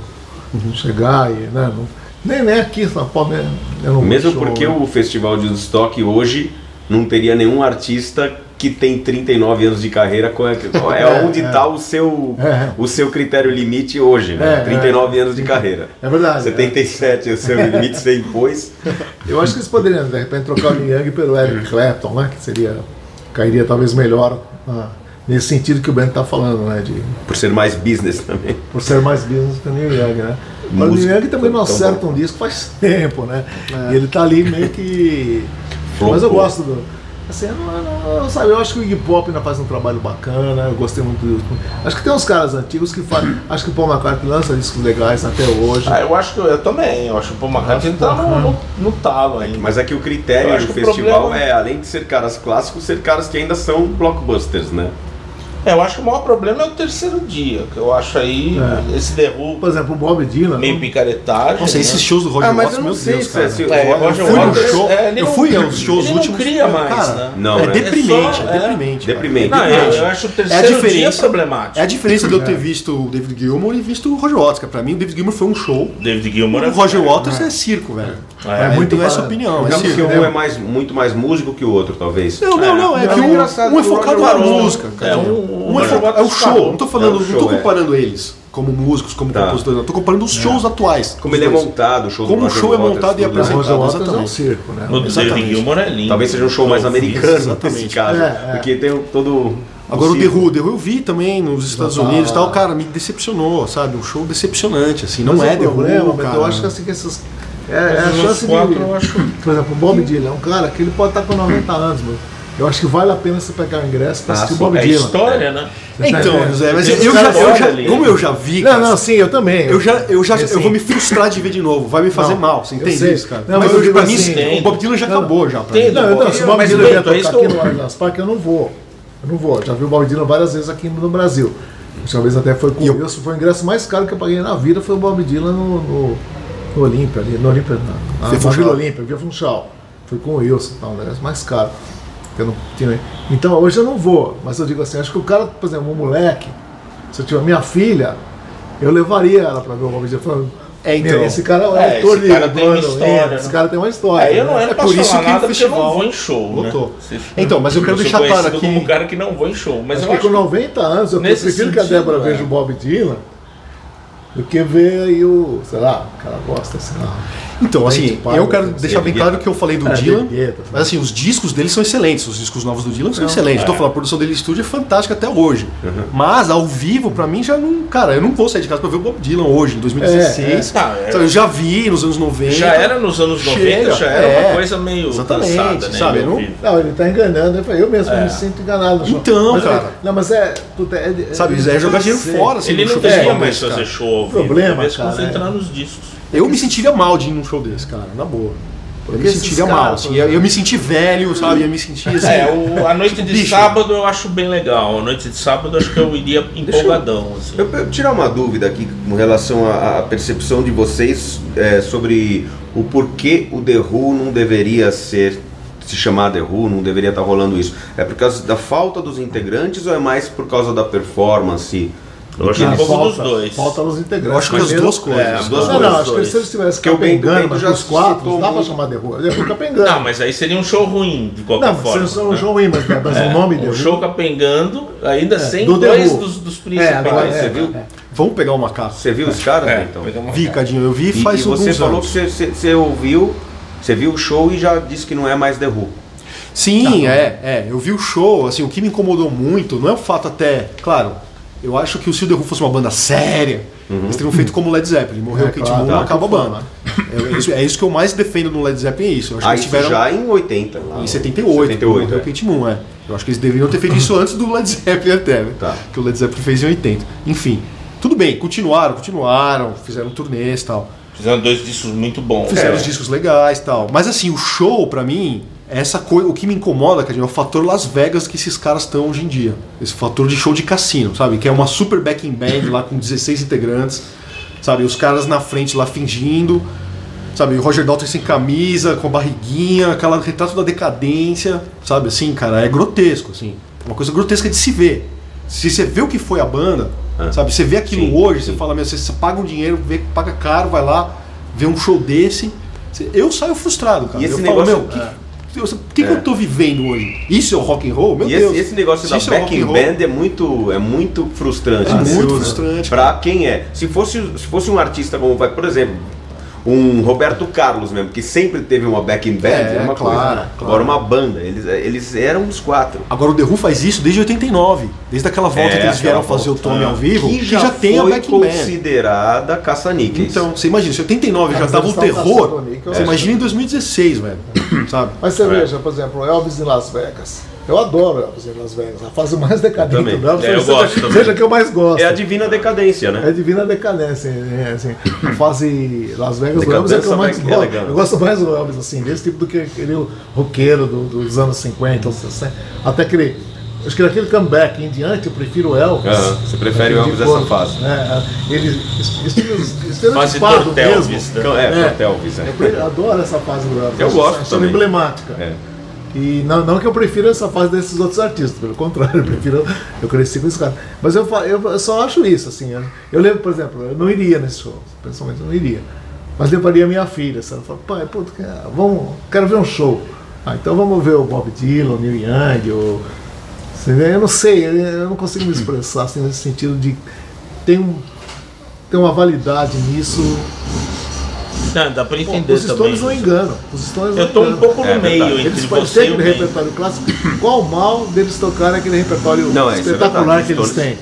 chegar e. Né? Não, nem, nem aqui em São Paulo, né? eu não Mesmo show, porque né? o festival de Woodstock hoje não teria nenhum artista que tem 39 anos de carreira. É qual é *laughs* onde está o, seu, É. o seu critério limite hoje, né? É, 39 anos de carreira. É verdade. 77 é o seu limite, você impôs. Eu acho que eles poderiam, de repente, trocar o Neil Young pelo Eric Clapton, né? Que seria. cairia talvez melhor ah, nesse sentido que o Ben está falando, né? De, Por ser mais business também. por ser mais business que o Neil Young, né? Mas o Neil Young também não acerta bom. um disco faz *laughs* tempo, né? E ele tá ali meio que. Mas eu gosto do. Assim, eu não, eu sabe, eu acho que o Iggy Pop ainda faz um trabalho bacana, eu gostei muito do. Acho que tem uns caras antigos que fazem. *coughs* Acho que o Paul McCartney lança discos legais até hoje. Ah, eu acho que eu também. Eu acho que o Paul McCartney tá no, no, no talo ainda. Mas é que o Eu critério do festival problema- é, além de ser caras clássicos, ser caras que ainda são blockbusters, né? É, eu acho que o maior problema é o terceiro dia, que eu acho aí É. esse derrubo Por exemplo, o Bob Dylan. meio não- picaretagem. Nossa, né? esses shows do Roger Ah, mas Waters, eu não meu sei Deus, se- cara. se- É, Eu Roger fui no show, é, ele eu fui aos shows ele últimos. Não cria mais, cara, né? Não, é né? deprimente, É é, é. deprimente. cara. Deprimente. Não, eu, deprimente. eu acho o É a terceiro dia problemático. É a diferença de eu ter visto o David Gilmour e visto o Roger Waters. cara. Pra mim, o David Gilmour foi um show. David Gilmour O Roger Waters é circo, velho. É, É, muito muito essa opinião. É Digamos que circo. um é mais, muito mais músico que o outro, talvez. Não, não, não. É que é um, engraçado um é que focado na música. cara. É, um- Um é, fo- é o show. Não tô falando, É o não tô show, é. comparando eles como músicos, como Tá. compositores. Não tô comparando os shows atuais. Como ele é dois. montado, o show Como o show é montado e né? Roger Waters é um exatamente. circo, né? No Exatamente. É lindo. Talvez seja um show mais americano nesse exatamente. caso. É, é. Porque tem todo. Agora o The. Who, The Who eu vi também nos Estados tá- Unidos e tal, cara, me decepcionou, sabe? Um show decepcionante, assim, não Mas é o The problema, Who, mas cara. eu acho que assim que esses. É, é a chance quatro, de. eu acho- Por exemplo, o Bob Dylan é um cara que ele pode estar com 90 anos, meu. Eu acho que vale a pena você pegar o ingresso pra Ah, assistir o. Bob É Dylan. história, né? Então, É. José, mas Tem eu já, eu já, ali. como eu já vi, Não, cara, não, sim, eu também. eu já, eu já, Assim, eu vou me frustrar de ver de novo, vai me fazer Não, mal, você entende isso, cara? Não, mas mas pra mim, assim, o Bob Dylan já não, acabou já. Não, então, se o Bob Dylan vier é tocar aqui que eu- no Allianz Parque, eu não vou. Eu não vou. Já vi o Bob Dylan várias vezes aqui no Brasil. Uma vez até foi com eu- o Wilson, foi o ingresso mais caro que eu paguei na vida, foi o Bob Dylan no, no, no Olímpia, ali, no Olímpia, na, na, na Funchal. Vila Olímpia, Via Funchal. Foi com o Wilson, tá, um negócio mais caro. Eu não tinha- Então hoje eu não vou, mas eu digo assim, acho que o cara, por exemplo, um moleque, se eu tiver minha filha, eu levaria ela pra ver o Bob Dylan. Falando, É, então. "Meu, esse cara é, É, autor esse de cara tem uma história, Esse né? cara tem uma história. Aí eu não né? era É por isso que nada porque eu não festival vou em show, lotou. né? Então, mas eu quero sou deixar claro aqui- como um cara que não vou em show, mas Mas eu que acho com 90 anos eu prefiro que a sentido, Débora é. veja o Bob Dylan do que ver aí o, sei lá, o cara gosta, sei lá. Então, assim, eu quero né? deixar bem claro que eu falei do É, Dylan, Guetta. mas assim, os discos dele são excelentes, os discos novos do Dylan são excelentes. Tô falando, a produção dele em estúdio é fantástica até hoje. Mas ao vivo, pra mim, já não. Cara, eu não vou sair de casa pra ver o Bob Dylan hoje, em 2016. É, é. Tá, Eu já vi nos anos 90. Já era nos anos 90, Chega, já era é. uma coisa meio Exatamente, cansada, né? sabe, não-. Não, ele tá enganando, eu mesmo É. me sinto enganado. Então, mas, cara. Não, mas é. puta, é, é Sabe, é jogar dinheiro fora, assim, Ele não desse, mais fazer show Problema, cara, concentrar nos discos. Eu me sentiria mal de ir num show desse, cara, na boa. Eu me sentiria caras, mal, assim. Eu, eu me senti velho, sabe? Eu me senti assim. É, o- a noite de Bicho. sábado eu acho bem legal. A noite de sábado eu acho que eu iria empolgadão. Assim. Eu, eu tirar uma dúvida aqui com relação à, à percepção de vocês é, sobre o porquê o The Who não deveria ser se chamar The Who, não deveria estar rolando isso. É por causa da falta dos integrantes ou é mais por causa da performance? Eu acho um Ah, pouco dos falta- dois. Falta os integrantes. Eu acho que as Primeiro- duas coisas. é, as duas Não, coisas. não, acho que se eles tivessem Que o Ben- capengando, Ben mas já os quatro, não dá pra chamar de rua. De rua capengando. Não, mas aí seria um show ruim, de qualquer Não, forma. vocês são um né? show ruim, mas, mas É, o nome de um show capengando, ainda sem do dois dos, dos É, principais. agora você é, viu? é. Vamos pegar o macaco. Você viu os caras, É, então? pegar uma- Vi, Cadinho, eu vi E, faz e você falou que você, você- você ouviu, você viu o show e já disse que não é mais The Who. Sim, é, é. Eu vi o show, assim, o que me incomodou muito, não é o fato até, claro, eu acho que se o The Who fosse uma banda séria, eles teriam feito como Led Zeppelin, morreu É, o Kate claro, Moon, tá, acaba a banda. É isso, é isso que eu mais defendo no Led Zeppelin, é isso. Eu acho Ah, que eles isso tiveram já em 80. lá em no- 78, 78, morreu é. o Kate Moon, é. Eu acho que eles deveriam ter feito isso antes do Led Zeppelin até, né? Tá. Que o Led Zeppelin fez em 80. Enfim, tudo bem, continuaram, continuaram, fizeram turnês e tal. Fizeram dois discos muito bons. Fizeram É. os discos legais e tal. Mas assim, o show, pra mim, é essa coisa. O que me incomoda, Cadinho, é o fator Las Vegas que esses caras estão hoje em dia. Esse fator de show de cassino, sabe? Que é uma super backing band lá com 16 integrantes, sabe? Os caras na frente lá fingindo, sabe? O Roger Daltrey sem camisa, com a barriguinha, aquela retrato da decadência, sabe? Assim, cara, é grotesco, assim. Uma coisa grotesca de se ver. Se você vê o que foi a banda, Ah. sabe? Você vê aquilo Sim, hoje, sim. você fala, meu, você, você paga um dinheiro, vê, paga caro, vai lá, vê um show desse. Eu saio frustrado, cara. E esse eu negócio- falo, meu, que, eu- o que, que É. eu tô vivendo hoje? Isso é o rock and roll? Meu E Deus. esse, esse negócio da é backing band é muito, é muito frustrante. É né? muito frustrante, Pra quem é. Se fosse, se fosse um artista como, vai, por exemplo, um Roberto Carlos mesmo, que sempre teve uma backing band, É, é, uma claro, coisa. claro. Agora uma banda, eles, eles eram os quatro. Agora o The Who faz isso desde 89. Desde aquela volta É, que eles vieram aquela fazer o volta. Tommy ao vivo, que que já, já, tem a backing band. considerada caça-níqueis. Então, você imagina, se 89 já Mas tava o terror, você é. imagina em 2016, velho. Sabe? Mas você É. veja, por exemplo, Elvis em Las Vegas. Eu adoro Elvis em Las Vegas. A fase mais decadente Elvis. É, eu seja, gosto também. seja a que eu mais gosto. é a divina decadência, né? É divina decadência, é, assim, a fase Las Vegas do Elvis é que eu mais gosto. elegante. Eu gosto mais do Elvis, assim, desse tipo do que aquele roqueiro do- dos anos 50, anos 60. Até aquele. Acho que daquele comeback em diante, eu prefiro o Elvis. Aham, você prefere o Elvis dessa cor, fase. né, ele *laughs* Fase estereotipado do mesmo. Elvis, né? É, É. é. Elvis, é. Eu adoro essa fase do Elvis. Eu acho- gosto acho também. emblemática. É. E não, não que eu prefira essa fase desses outros artistas, pelo contrário, *laughs* eu prefiro. Eu cresci com esse cara. Mas eu, eu só acho isso, assim. Eu, eu lembro, por exemplo, eu não iria nesse show, pessoalmente eu não iria. Mas levaria minha filha, sabe? Falou, pai, pô, vamos, quero ver um show. Ah, então vamos ver o Bob Dylan, Neil Young, o. Você vê, Eu não sei, eu não consigo me expressar assim, nesse sentido de. Tem, um, tem uma validade nisso. Não, dá pra Bom, entender os também. Stones não enganam. Os Stones não Eu tô um enganam. pouco no É meio verdade. entre Eles você ter e o repertório clássico. Qual o mal deles tocarem aquele repertório Não, é, é espetacular verdade, que eles os têm?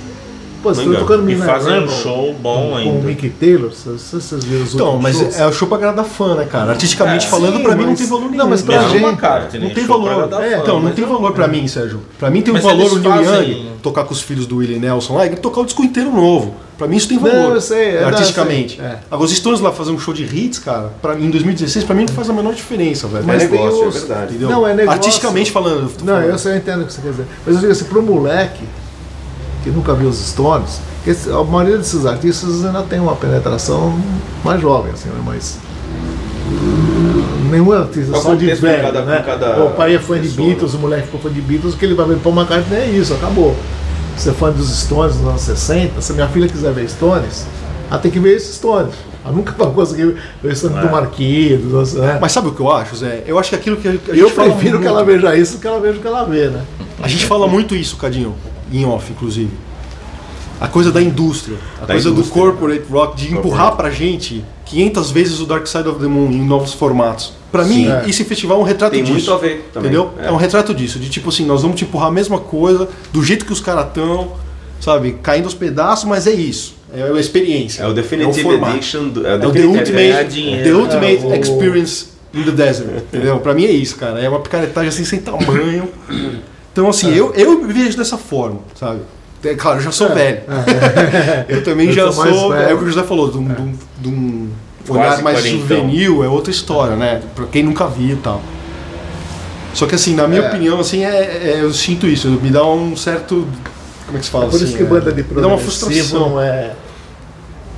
Pô, Não estão engano. tocando E Mina fazem um Rambo show bom com, ainda. com o Mickey Taylor. Vocês viram os Então, mas shows? é o show pra agradar fã, né, cara? Artisticamente É, falando, sim, pra mim não tem valor nenhum. não, mas pra Mesmo gente- uma carta, Não né? tem valor. agradar É, fã, então, não tem eu- valor pra mim, Sérgio. Pra mim tem um valor o Neil fazem- Young tocar com os filhos do Willie Nelson lá e tocar o disco inteiro novo. Pra mim isso tem Não, valor. eu sei, é, não, artisticamente. eu sei, é. Agora, os Stones lá fazer um show de hits, cara, pra, mim, em 2016, pra mim não faz a menor diferença, velho. Mas é negócio, os- é verdade. Entendeu? Não, é negócio. Artisticamente falando. Não, eu eu entendo o que você quer dizer. Mas eu digo assim, pro moleque que nunca viu os Stones, que esse- a maioria desses artistas ainda tem uma penetração mais jovem, assim, né? mas. Nenhum artista Qual só de de velho, cada- né? cada o pai é fã de pessoa, Beatles, o moleque ficou fã de Beatles, o que ele vai ver Paul McCartney é isso, acabou. Você é fã dos Stones nos anos 60, se minha filha quiser ver Stones, ela tem que ver esses Stones. Ela nunca vai conseguir ver Stones do Marquinhos, dos- né? Mas sabe o que eu acho, Zé? Eu acho que aquilo que a, gente eu fala prefiro que muito- ela veja isso do que ela veja o que ela vê, né? A gente fala muito isso, Cadinho, em off, inclusive. A coisa da indústria, a Da coisa indústria. do corporate rock, de empurrar pra gente 500 vezes o Dark Side of the Moon em novos formatos. Pra mim. É. esse festival é um retrato Tem disso. muito a ver também. Entendeu? É. É. um retrato disso, de tipo assim, nós vamos te empurrar a mesma coisa, do jeito que os caras estão, sabe, caindo aos pedaços, mas é isso. É a experiência. É o Definitive formato. Edition. do- É o É o The Definitive ganhar Ultimate, dinheiro. the ultimate É, o- Experience in the Desert. Entendeu? Pra mim é isso, cara. É uma picaretagem assim sem tamanho. *clears throat* Então, assim, eu, eu vejo dessa forma, sabe? É, claro, eu já sou velho. *laughs* eu também Eu já sou. É o que o José falou, de um, de um- de um olhar mais juvenil é outra história, né? Pra quem nunca viu e tal. Só que assim, na minha É. opinião, assim, é, é- eu sinto isso, me dá um certo. Como é que se fala Por assim? isso que é- banda de me dá uma progressivo frustração. não é,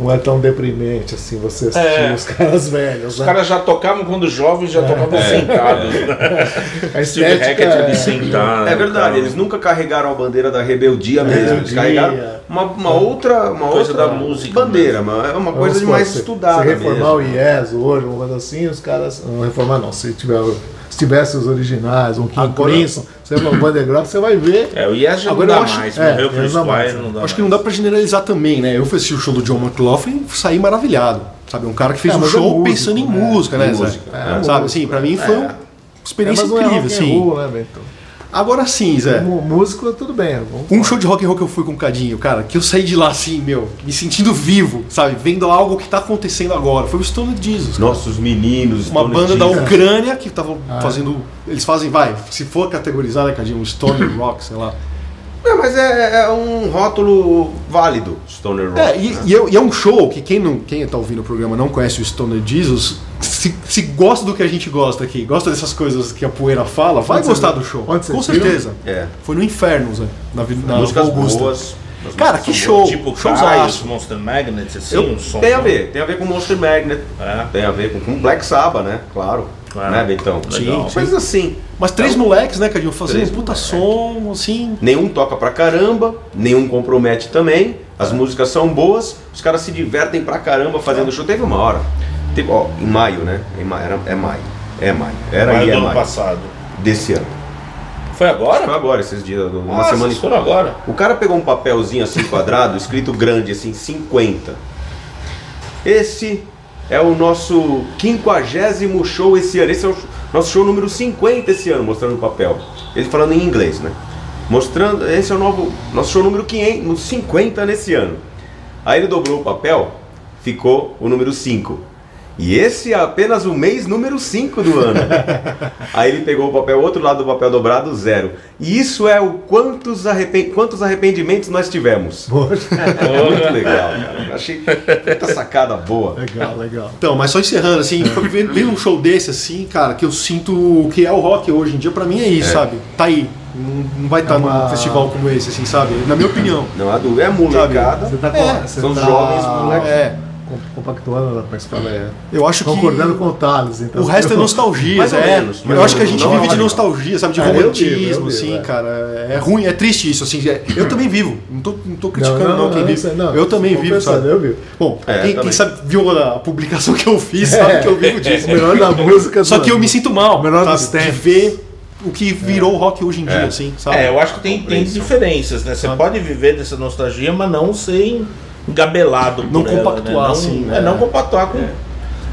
não é tão deprimente assim, você assistir É. os caras velhos. Os né? caras já tocavam quando jovens, já tocavam sentados. Né? *laughs* A Steve estética Hackett ali é- sentado. É verdade, tal. eles nunca carregaram a bandeira da rebeldia mesmo. Eles Rebeldia. carregaram uma, uma outra, uma Coisa outra da música bandeira, mas é uma coisa Vamos de mais estudada Se reformar mesmo. o IES hoje, uma coisa assim, os caras. Não reformar não. Se, tiver, tivesse os originais, um King Agora- Crimson, você vai no underground, você vai ver. É, o Yes já Agora não eu dá acho- mais, é, morreu dá mais, não dá Acho que não dá pra generalizar também, né? Eu fui assistir o show do John McLaughlin e saí maravilhado. Sabe, um cara que fez É, um é show músico, pensando em né? música, né? Em Zé? música, É, é, sabe, música. assim, pra mim foi uma experiência É, é incrível, assim. roll, né, Bento? Agora sim, Zé. Como músico, tudo bem. vamos Um show de rock and roll que eu fui com o Cadinho, cara, que eu saí de lá assim, meu, me sentindo vivo, sabe? Vendo algo que tá acontecendo agora. Foi o Stone Jesus. cara. Nossos meninos. Uma Stone banda da Jesus. Ucrânia que tava Ah. fazendo. Eles fazem, vai, se for categorizar, né, Cadinho? Um Stone *coughs* Rock, sei lá. É, mas é, é um rótulo válido, Stoner Rock. É, e, né? e é, e é um show que quem, não, quem tá ouvindo o programa não conhece o Stoner Jesus, se, se gosta do que a gente gosta aqui, gosta dessas coisas que a poeira fala, vai Onde gostar do show. onde Com certeza. É. Foi no Inferno, Zé. Na, na músicas Augusta. boas. as Cara, que são boas. show! Tipo showzaço. Monster Magnets, assim, Eu- um som. tem a ver, tem a ver com Monster Magnet, É. tem a ver com, com Black Sabbath, né? Claro. Claro. Né, Bentão? Legal. Sim, Coisas assim. Mas três Então, moleques, né, Cadinho, fazendo um puta moleques. som, assim. Nenhum toca pra caramba, nenhum compromete também. As músicas são boas, os caras se divertem pra caramba fazendo show. Teve uma hora, teve, ó, em maio, né? Em maio, era, é maio. É maio. Era Maio e do é ano maio. passado. Desse ano. Foi agora? Foi agora, esses dias, uma ah, semana foram agora. O cara pegou um papelzinho assim quadrado, *laughs* escrito grande assim, 50. Esse é o nosso quinquagésimo show esse ano. Esse é o nosso show número 50 esse ano, mostrando o papel. Ele falando em inglês, né? Mostrando, esse é o novo, nosso show número 500, no 50 nesse ano. Aí ele dobrou o papel, ficou o número 5. E esse é apenas o mês número 5 do ano. *laughs* Aí ele pegou o papel, outro lado do papel dobrado, zero. E isso é o quantos, arrepen- quantos arrependimentos nós tivemos. Poxa, *laughs* Muito legal, cara. Achei puta sacada boa. legal, legal. Então, mas só encerrando, assim, vendo, vendo um show desse, assim, cara, que eu sinto o que é o rock hoje em dia, pra mim é isso, sabe? Tá aí. Não, não vai estar É uma- num festival como esse, assim, sabe? Na minha opinião. Não há dúvida, é molecada. Você tá, É, são tá jovens, moleque. É, compactuando, é que se fala? É, eu acho que. concordando com o Thales. Então, O resto é nostalgia, Mais ou é. menos, mais eu acho que a gente Não é vive de nostalgia, sabe? De É, eu vivo, romantismo, eu vivo, assim, é. cara. É ruim, é triste isso, assim. é- Eu também vivo. Não tô, não tô criticando, não, quem vive. sei, não, eu também vivo, sabe? Eu vivo. Bom, É, quem, quem sabe viu a publicação que eu fiz, *laughs* sabe que eu vivo disso. O melhor da música. Só que eu me sinto mal, dos sabe? De ver o que virou o rock hoje em dia, assim, sabe? É, eu acho que tem, tem diferenças, né? Você Sabe? pode viver dessa nostalgia, mas não ser engabelado por Não ela, compactuar, né? não, assim, né? É, não compactuar com...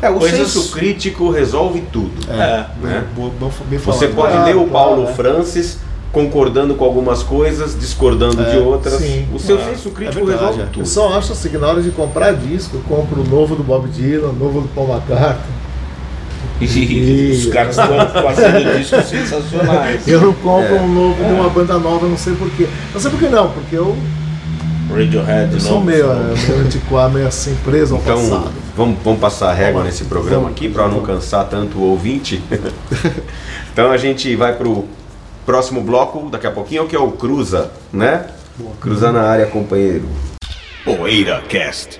É, o Coisas- senso crítico resolve tudo. É. né? Boa- bom- bem falado. Você pode Claro, ler o claro, Paulo é. Francis concordando com algumas coisas, discordando de outras. sim. o seu É. senso crítico É verdade, resolve é. tudo. Eu só acho assim que na hora de comprar disco, eu compro o novo do Bob Dylan, o novo do Paul McCartney. *laughs* E os caras estão fazendo discos sensacionais. *laughs* Eu não compro É. um novo de uma banda nova, não sei porquê. Não sei porquê não, porque eu, Radiohead, eu sou meio, é, meio antiquado, meio assim, preso ao Então, passado. vamos, vamos passar a régua Vamos. nesse programa Vamos. aqui para não cansar tanto o ouvinte. *laughs* então a gente vai pro próximo bloco daqui a pouquinho, que é o Cruza, né? Cruza na área, companheiro. Poeira Cast.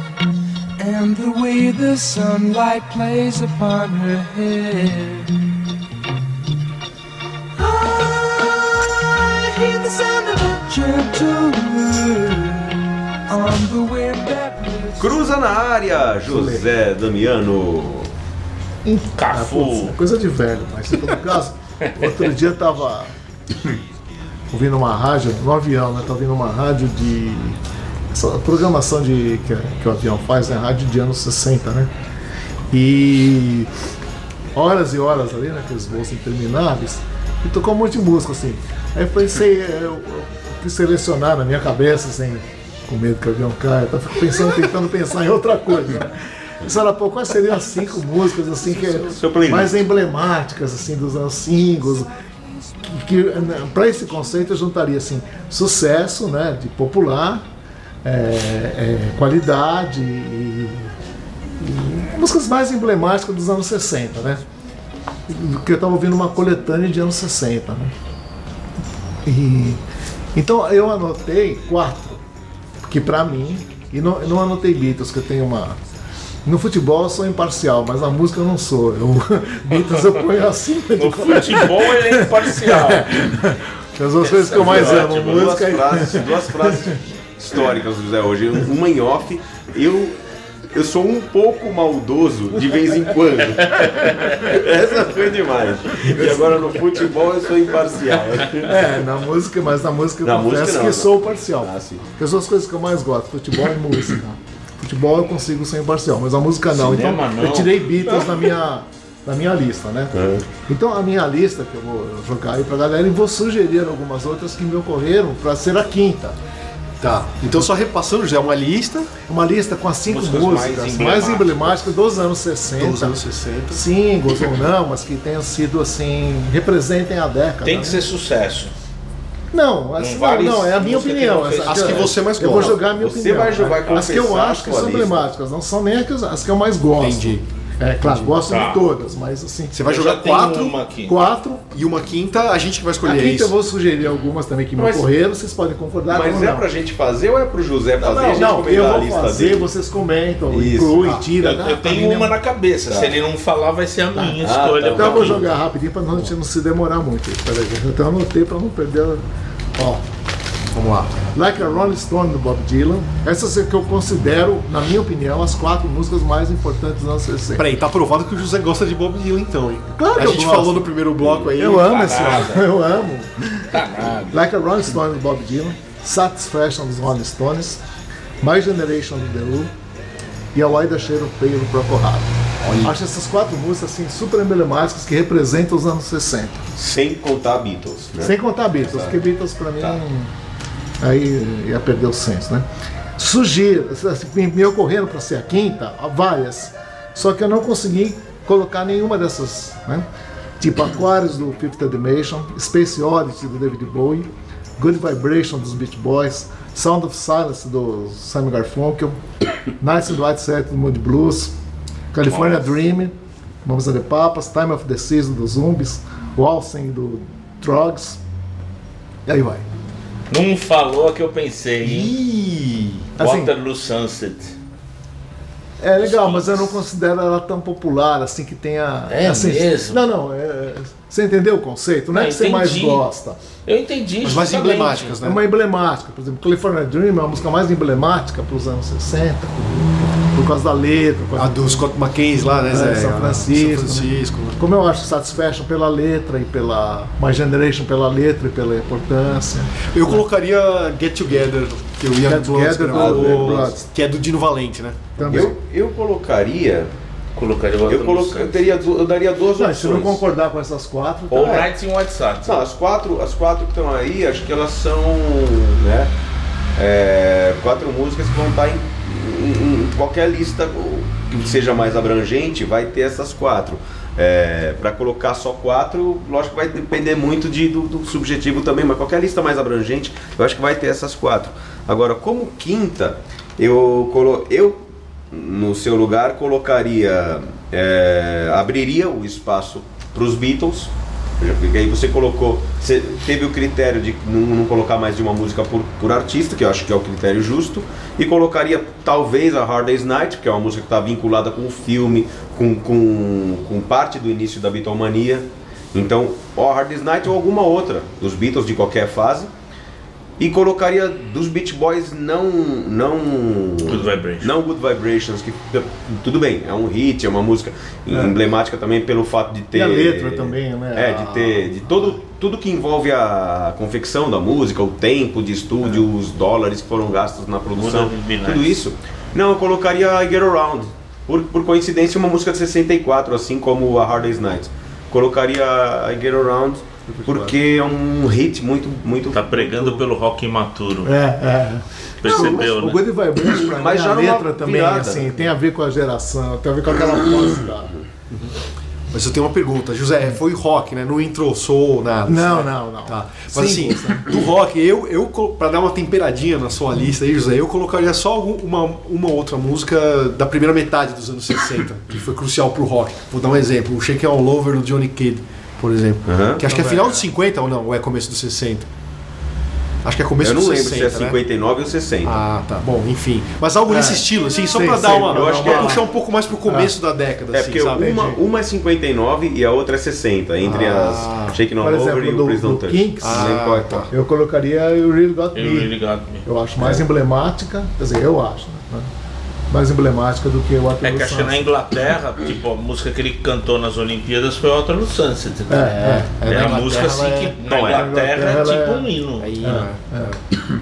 and the way the sunlight plays upon her hair. I hear the sound of a gentle word on the wind that lifts Cruza na área, José Damiano. Ah, putz, Cafu. é coisa de velho, mas em todo caso, outro dia eu tava ouvindo uma rádio, no avião, né? Tava ouvindo uma rádio de essa programação de, que, que o avião faz na rádio de anos 60, né? E horas e horas ali, naqueles voos intermináveis, e tocou um monte de música, assim. Aí eu pensei, eu, eu quis selecionar na minha cabeça, assim, com medo que o avião caia, eu fico pensando, tentando pensar em outra coisa. Pensando, pô, quais seriam as cinco músicas, assim, que playlist. mais emblemáticas, assim, dos anos singles, que, para esse conceito eu juntaria assim sucesso né de popular é, é, qualidade e, e músicas mais emblemáticas dos anos 60 né que eu estava ouvindo uma coletânea de anos 60 né e então eu anotei quatro que para mim e não, não anotei Beatles que eu tenho uma no futebol eu sou imparcial, mas na música eu não sou. Eu, *laughs* Beatles eu ponho acima de No futebol ele é imparcial. *laughs* as duas coisas que eu mais amo, duas música e frases, duas frases históricas do José hoje. Uma em off, eu, eu sou um pouco maldoso de vez em quando. *laughs* Essa foi demais. E agora no futebol eu sou imparcial. *laughs* É, na música, mas na música eu Na confesso música não, que não. sou parcial. Ah, sim. Porque as duas coisas que eu mais gosto, futebol e música. Futebol eu consigo ser imparcial, mas a música não. Cinema então não. eu tirei Beatles na minha, na minha lista, né? É. Então a minha lista que eu vou jogar aí pra galera e vou sugerir algumas outras que me ocorreram pra ser a quinta. Tá. Então só repassando já é uma lista Uma lista com as cinco Músicas músicas mais mais emblemáticas dos anos 60. dos anos 60. Singles ou não, mas que tenham sido assim, representem a década. Tem né? que ser sucesso. Não, essa- não, não, é a minha que opinião. essa- As que você mais Eu vou gosta. jogar a minha Você opinião. vai jogar e As que eu acho que são lista. emblemáticas, não são nem as que, eu- as que eu mais gosto. Entendi. É, claro, gosto Tá. de todas, mas assim. Você vai Eu jogar quatro uma. Quatro. e uma quinta, a gente que vai A escolher quinta isso. eu vou sugerir algumas também que me Mas- ocorreram, vocês podem concordar Mas é não. pra gente fazer ou é pro José fazer? a Não, gente não, eu a vou lista fazer, dele? vocês comentam, Isso. incluem, Ah, tiram. Eu, né? eu Pra tenho uma na cabeça. Se ele não falar, vai ser a minha Ah, escolha. tá. Então eu vou jogar rapidinho pra não, a gente não se demorar muito. Peraí, eu até anotei pra não perder. a- Ó, Vamos lá. Like a Rolling Stone do Bob Dylan. Essas é que eu considero, na minha opinião, as quatro músicas mais importantes dos anos 60. Peraí, tá provado que o José gosta de Bob Dylan então, hein? Claro que A eu gente gosto. falou no primeiro bloco aí. Eu amo Tá esse nada. eu amo. Tá nada. Like a Rolling Stone do Bob Dylan, Satisfaction dos Rolling Stones, My Generation do The Who e a Why Shade of Pale do Procol Harum. Acho essas quatro músicas assim, super emblemáticas que representam os anos 60. Sem contar Beatles, né? Sem contar Beatles, porque Beatles pra mim aí ia perder o senso, né? Sugiro, assim, me, ocorreram para ser a quinta, várias, só que eu não consegui colocar nenhuma dessas, né? Tipo Aquarius do Fifth Dimension, Space Oddity do David Bowie, Good Vibration dos Beach Boys, Sound of Silence do Simon Garfunkel, *coughs* in the White Set do Mood Blues, California Dream, Vamos a the Papas, Time of the Season dos Zombies, Waltzing do Drugs, e aí vai. Não falou a que eu pensei, hein? Ih, Assim, Waterloo Sunset. É legal, mas eu não considero ela tão popular assim que tenha. É assim, mesmo? Não, não. é- você entendeu o conceito? Não é Ah, que você mais entendi. gosta. Eu entendi. As mais emblemáticas, né? É uma emblemática. Por exemplo, California Dream é a música mais emblemática para os anos 60, por, causa da letra. por a causa do Scott McKenzie lá, né, É, Zé? São Francisco, São Francisco. né? Como eu acho Satisfaction pela letra e pela My Generation pela letra e pela importância. Eu colocaria Get Together, que gravou, Bloods. que é do Dino Valente, né? Também. Eu, eu colocaria. Colocaria Eu, coloca, eu, teria, eu daria duas Não, se não opções. concordar com essas quatro, tá. All É. Nights in White Sox. Não, as quatro, as quatro que estão aí, acho que elas são, né, é, quatro músicas que vão estar em, em- em qualquer lista que seja mais abrangente, vai ter essas quatro. para colocar só quatro, lógico que vai depender muito de, do, do subjetivo também, mas qualquer lista mais abrangente, eu acho que vai ter essas quatro. Agora, como quinta, eu, colo, eu no seu lugar colocaria, é, abriria o espaço para os Beatles, porque aí você colocou, você teve o critério de não, não colocar mais de uma música por, por artista, que eu acho que é o critério justo, e colocaria talvez a Hard Day's Night, que é uma música que está vinculada com o filme, com, com, com parte do início da Beatlemania. Então, ou a Hard Day's Night ou alguma outra dos Beatles de qualquer fase. E colocaria dos Beach Boys não não Good Vibrations. não Good Vibrations que tudo bem é um hit é uma música emblemática também pelo fato de ter E a letra também, né? é de ter de todo tudo que envolve a confecção da música, o tempo de estúdio, os dólares que foram gastos na produção, tudo isso. Não, eu colocaria I Get Around. Por, por coincidência, uma música de 64, assim como a Hard Day's Night. Colocaria I Get Around porque é um hit muito, muito. Tá pregando pelo rock imaturo. É, é. Percebeu, Não, né? O Good Vibration, pra Mas mim, já a letra também, virada. assim, tem a ver com a geração, tem a ver com aquela fase da... Mas eu tenho uma pergunta, José, foi rock, né? Não entrou soul, nada. Não, assim, né? não, não. Tá. Mas Sim, assim, do rock, eu, eu pra dar uma temperadinha na sua lista aí, José, eu colocaria só uma, uma outra música da primeira metade dos anos 60, que foi crucial pro rock. Vou dar um exemplo, o Shake All Over do Johnny Kidd, por exemplo. Aham. Que acho que é final dos 50 ou não, ou é começo dos 60? Acho que é começo Eu não dos lembro 60, se é né? 59 ou 60. Ah, tá. Bom, enfim. Mas algo nesse estilo, assim, só sim, dar uma. eu acho que é- puxar um pouco mais pro começo da década, É, assim, porque sabe? uma, uma é 59 e a outra é 60, entre Ah. as All Por Over exemplo, e o do- Please Don't do Touch. Kinks. É Ah, qual. Eu colocaria You Really Got Eu Me. really got me. Eu acho mais emblemática, quer dizer, eu acho, né? Mais emblemática do que o Waterloo É que acho que na. Inglaterra, tipo, a música que ele cantou nas Olimpíadas foi Waterloo Sunset. É, é. É, na a música assim Inglaterra que na é. Inglaterra é Ela tipo é- um hino. Aí, É, né? é.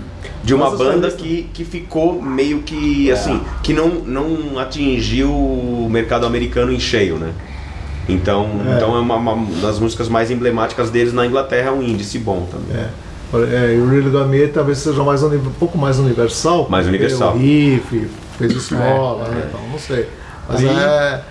De uma Mas os banda que, que ficou meio que assim, que não, não atingiu o mercado americano em cheio, né? Então É. então é uma, uma das músicas mais emblemáticas deles na Inglaterra, é um índice bom também. É. É, e o Really Got Me talvez seja mais um pouco mais universal. Mais universal. O riff, fez esmola, né? Então, não sei. Mas Aí- é,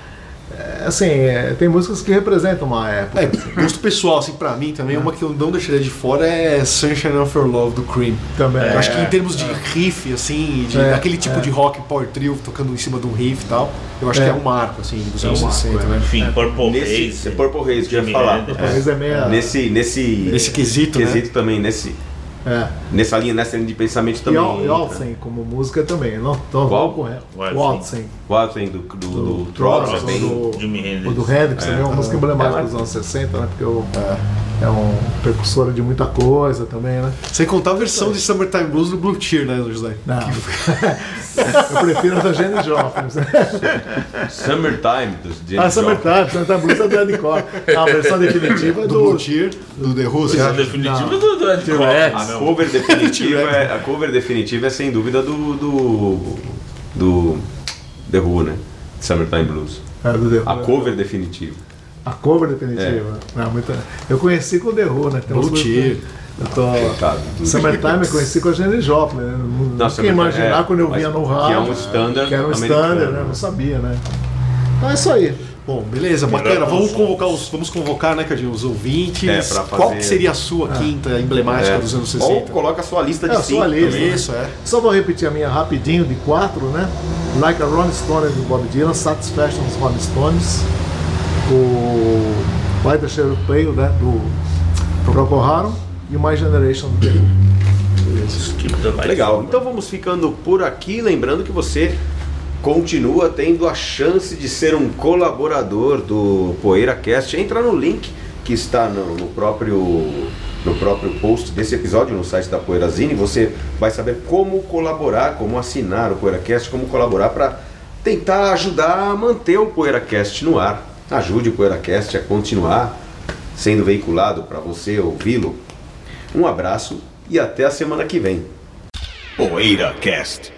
é, Assim, é, tem músicas que representam uma época. É, gosto pessoal, assim, pra mim também, uma que eu não deixaria de fora é Sunshine of Your Love do Cream. também. Eu acho que em termos de riff, assim, de, É, daquele tipo é. de rock power trio tocando em cima de um riff e tal, eu acho É. que é um marco, assim, dos anos um marco, 60, é. né? Enfim, Purple Nesse Haze. Purple Haze que eu ia falar. Hendrix. Talvez é meia. Nesse nesse Nesse quesito, né? quesito também nesse É. nessa linha nessa linha de pensamento E também. E Alcen como música também. Não, então Qual? vamos correr. Waltzen. O Alcen. O Alcen do do, do, Do também. do- Jimi O Hendrix. do Hendrix também é uma música emblemática dos anos 60, né? Porque o, é. Um precursor de muita coisa também, né? Sem contar a versão de Summertime Blues do Blue Tear, né, José? Não. *laughs* Eu prefiro a da Jenny Joplin. *laughs* Summertime dos James Ah, Summertime, Summertime Blues é do Eddie Core. A versão *laughs* definitiva é Do do. Blue Tear, do The Who, acha? definitiva Não. do do. Cox, A cover definitiva é, a cover definitiva é sem dúvida do do, do The Who, né? Summertime Blues. É, do The Who. A cover definitiva. A cover definitiva. Não, muita... Eu conheci com o The Who, né? Tem Blue que- Eu tô... Coitado do- Summertime eu conheci com a Jenny Joplin, né? Não Summertime, imaginar é, quando eu via no que é rádio. um standard Que era um americano. standard, né? Não sabia, né? Então é isso aí. Bom, beleza, bacana. Vamos convocar os, vamos convocar, né, Cadinho, os ouvintes. É, pra Qual fazer- que seria a sua quinta emblemática É. dos anos Ou 60? coloca a sua lista de É, a cinco. sua lista. também. Isso, é. Só vou repetir a minha rapidinho, de quatro, né? Like a Rolling Stone do Bob Dylan, Satisfaction dos Rolling Stones, o Sheriff Pale, né? Do Procol Harum e o My Generation do lights Legal. Então vamos ficando por aqui, lembrando que você continua tendo a chance de ser um colaborador do PoeiraCast. Entra no link que está no, no próprio no próprio post desse episódio no site da Poeirazine. Você vai saber como colaborar, como assinar o PoeiraCast, como colaborar para tentar ajudar a manter o PoeiraCast no ar. Ajude o PoeiraCast a continuar sendo veiculado para você ouvi-lo. Um abraço e até a semana que vem. PoeiraCast.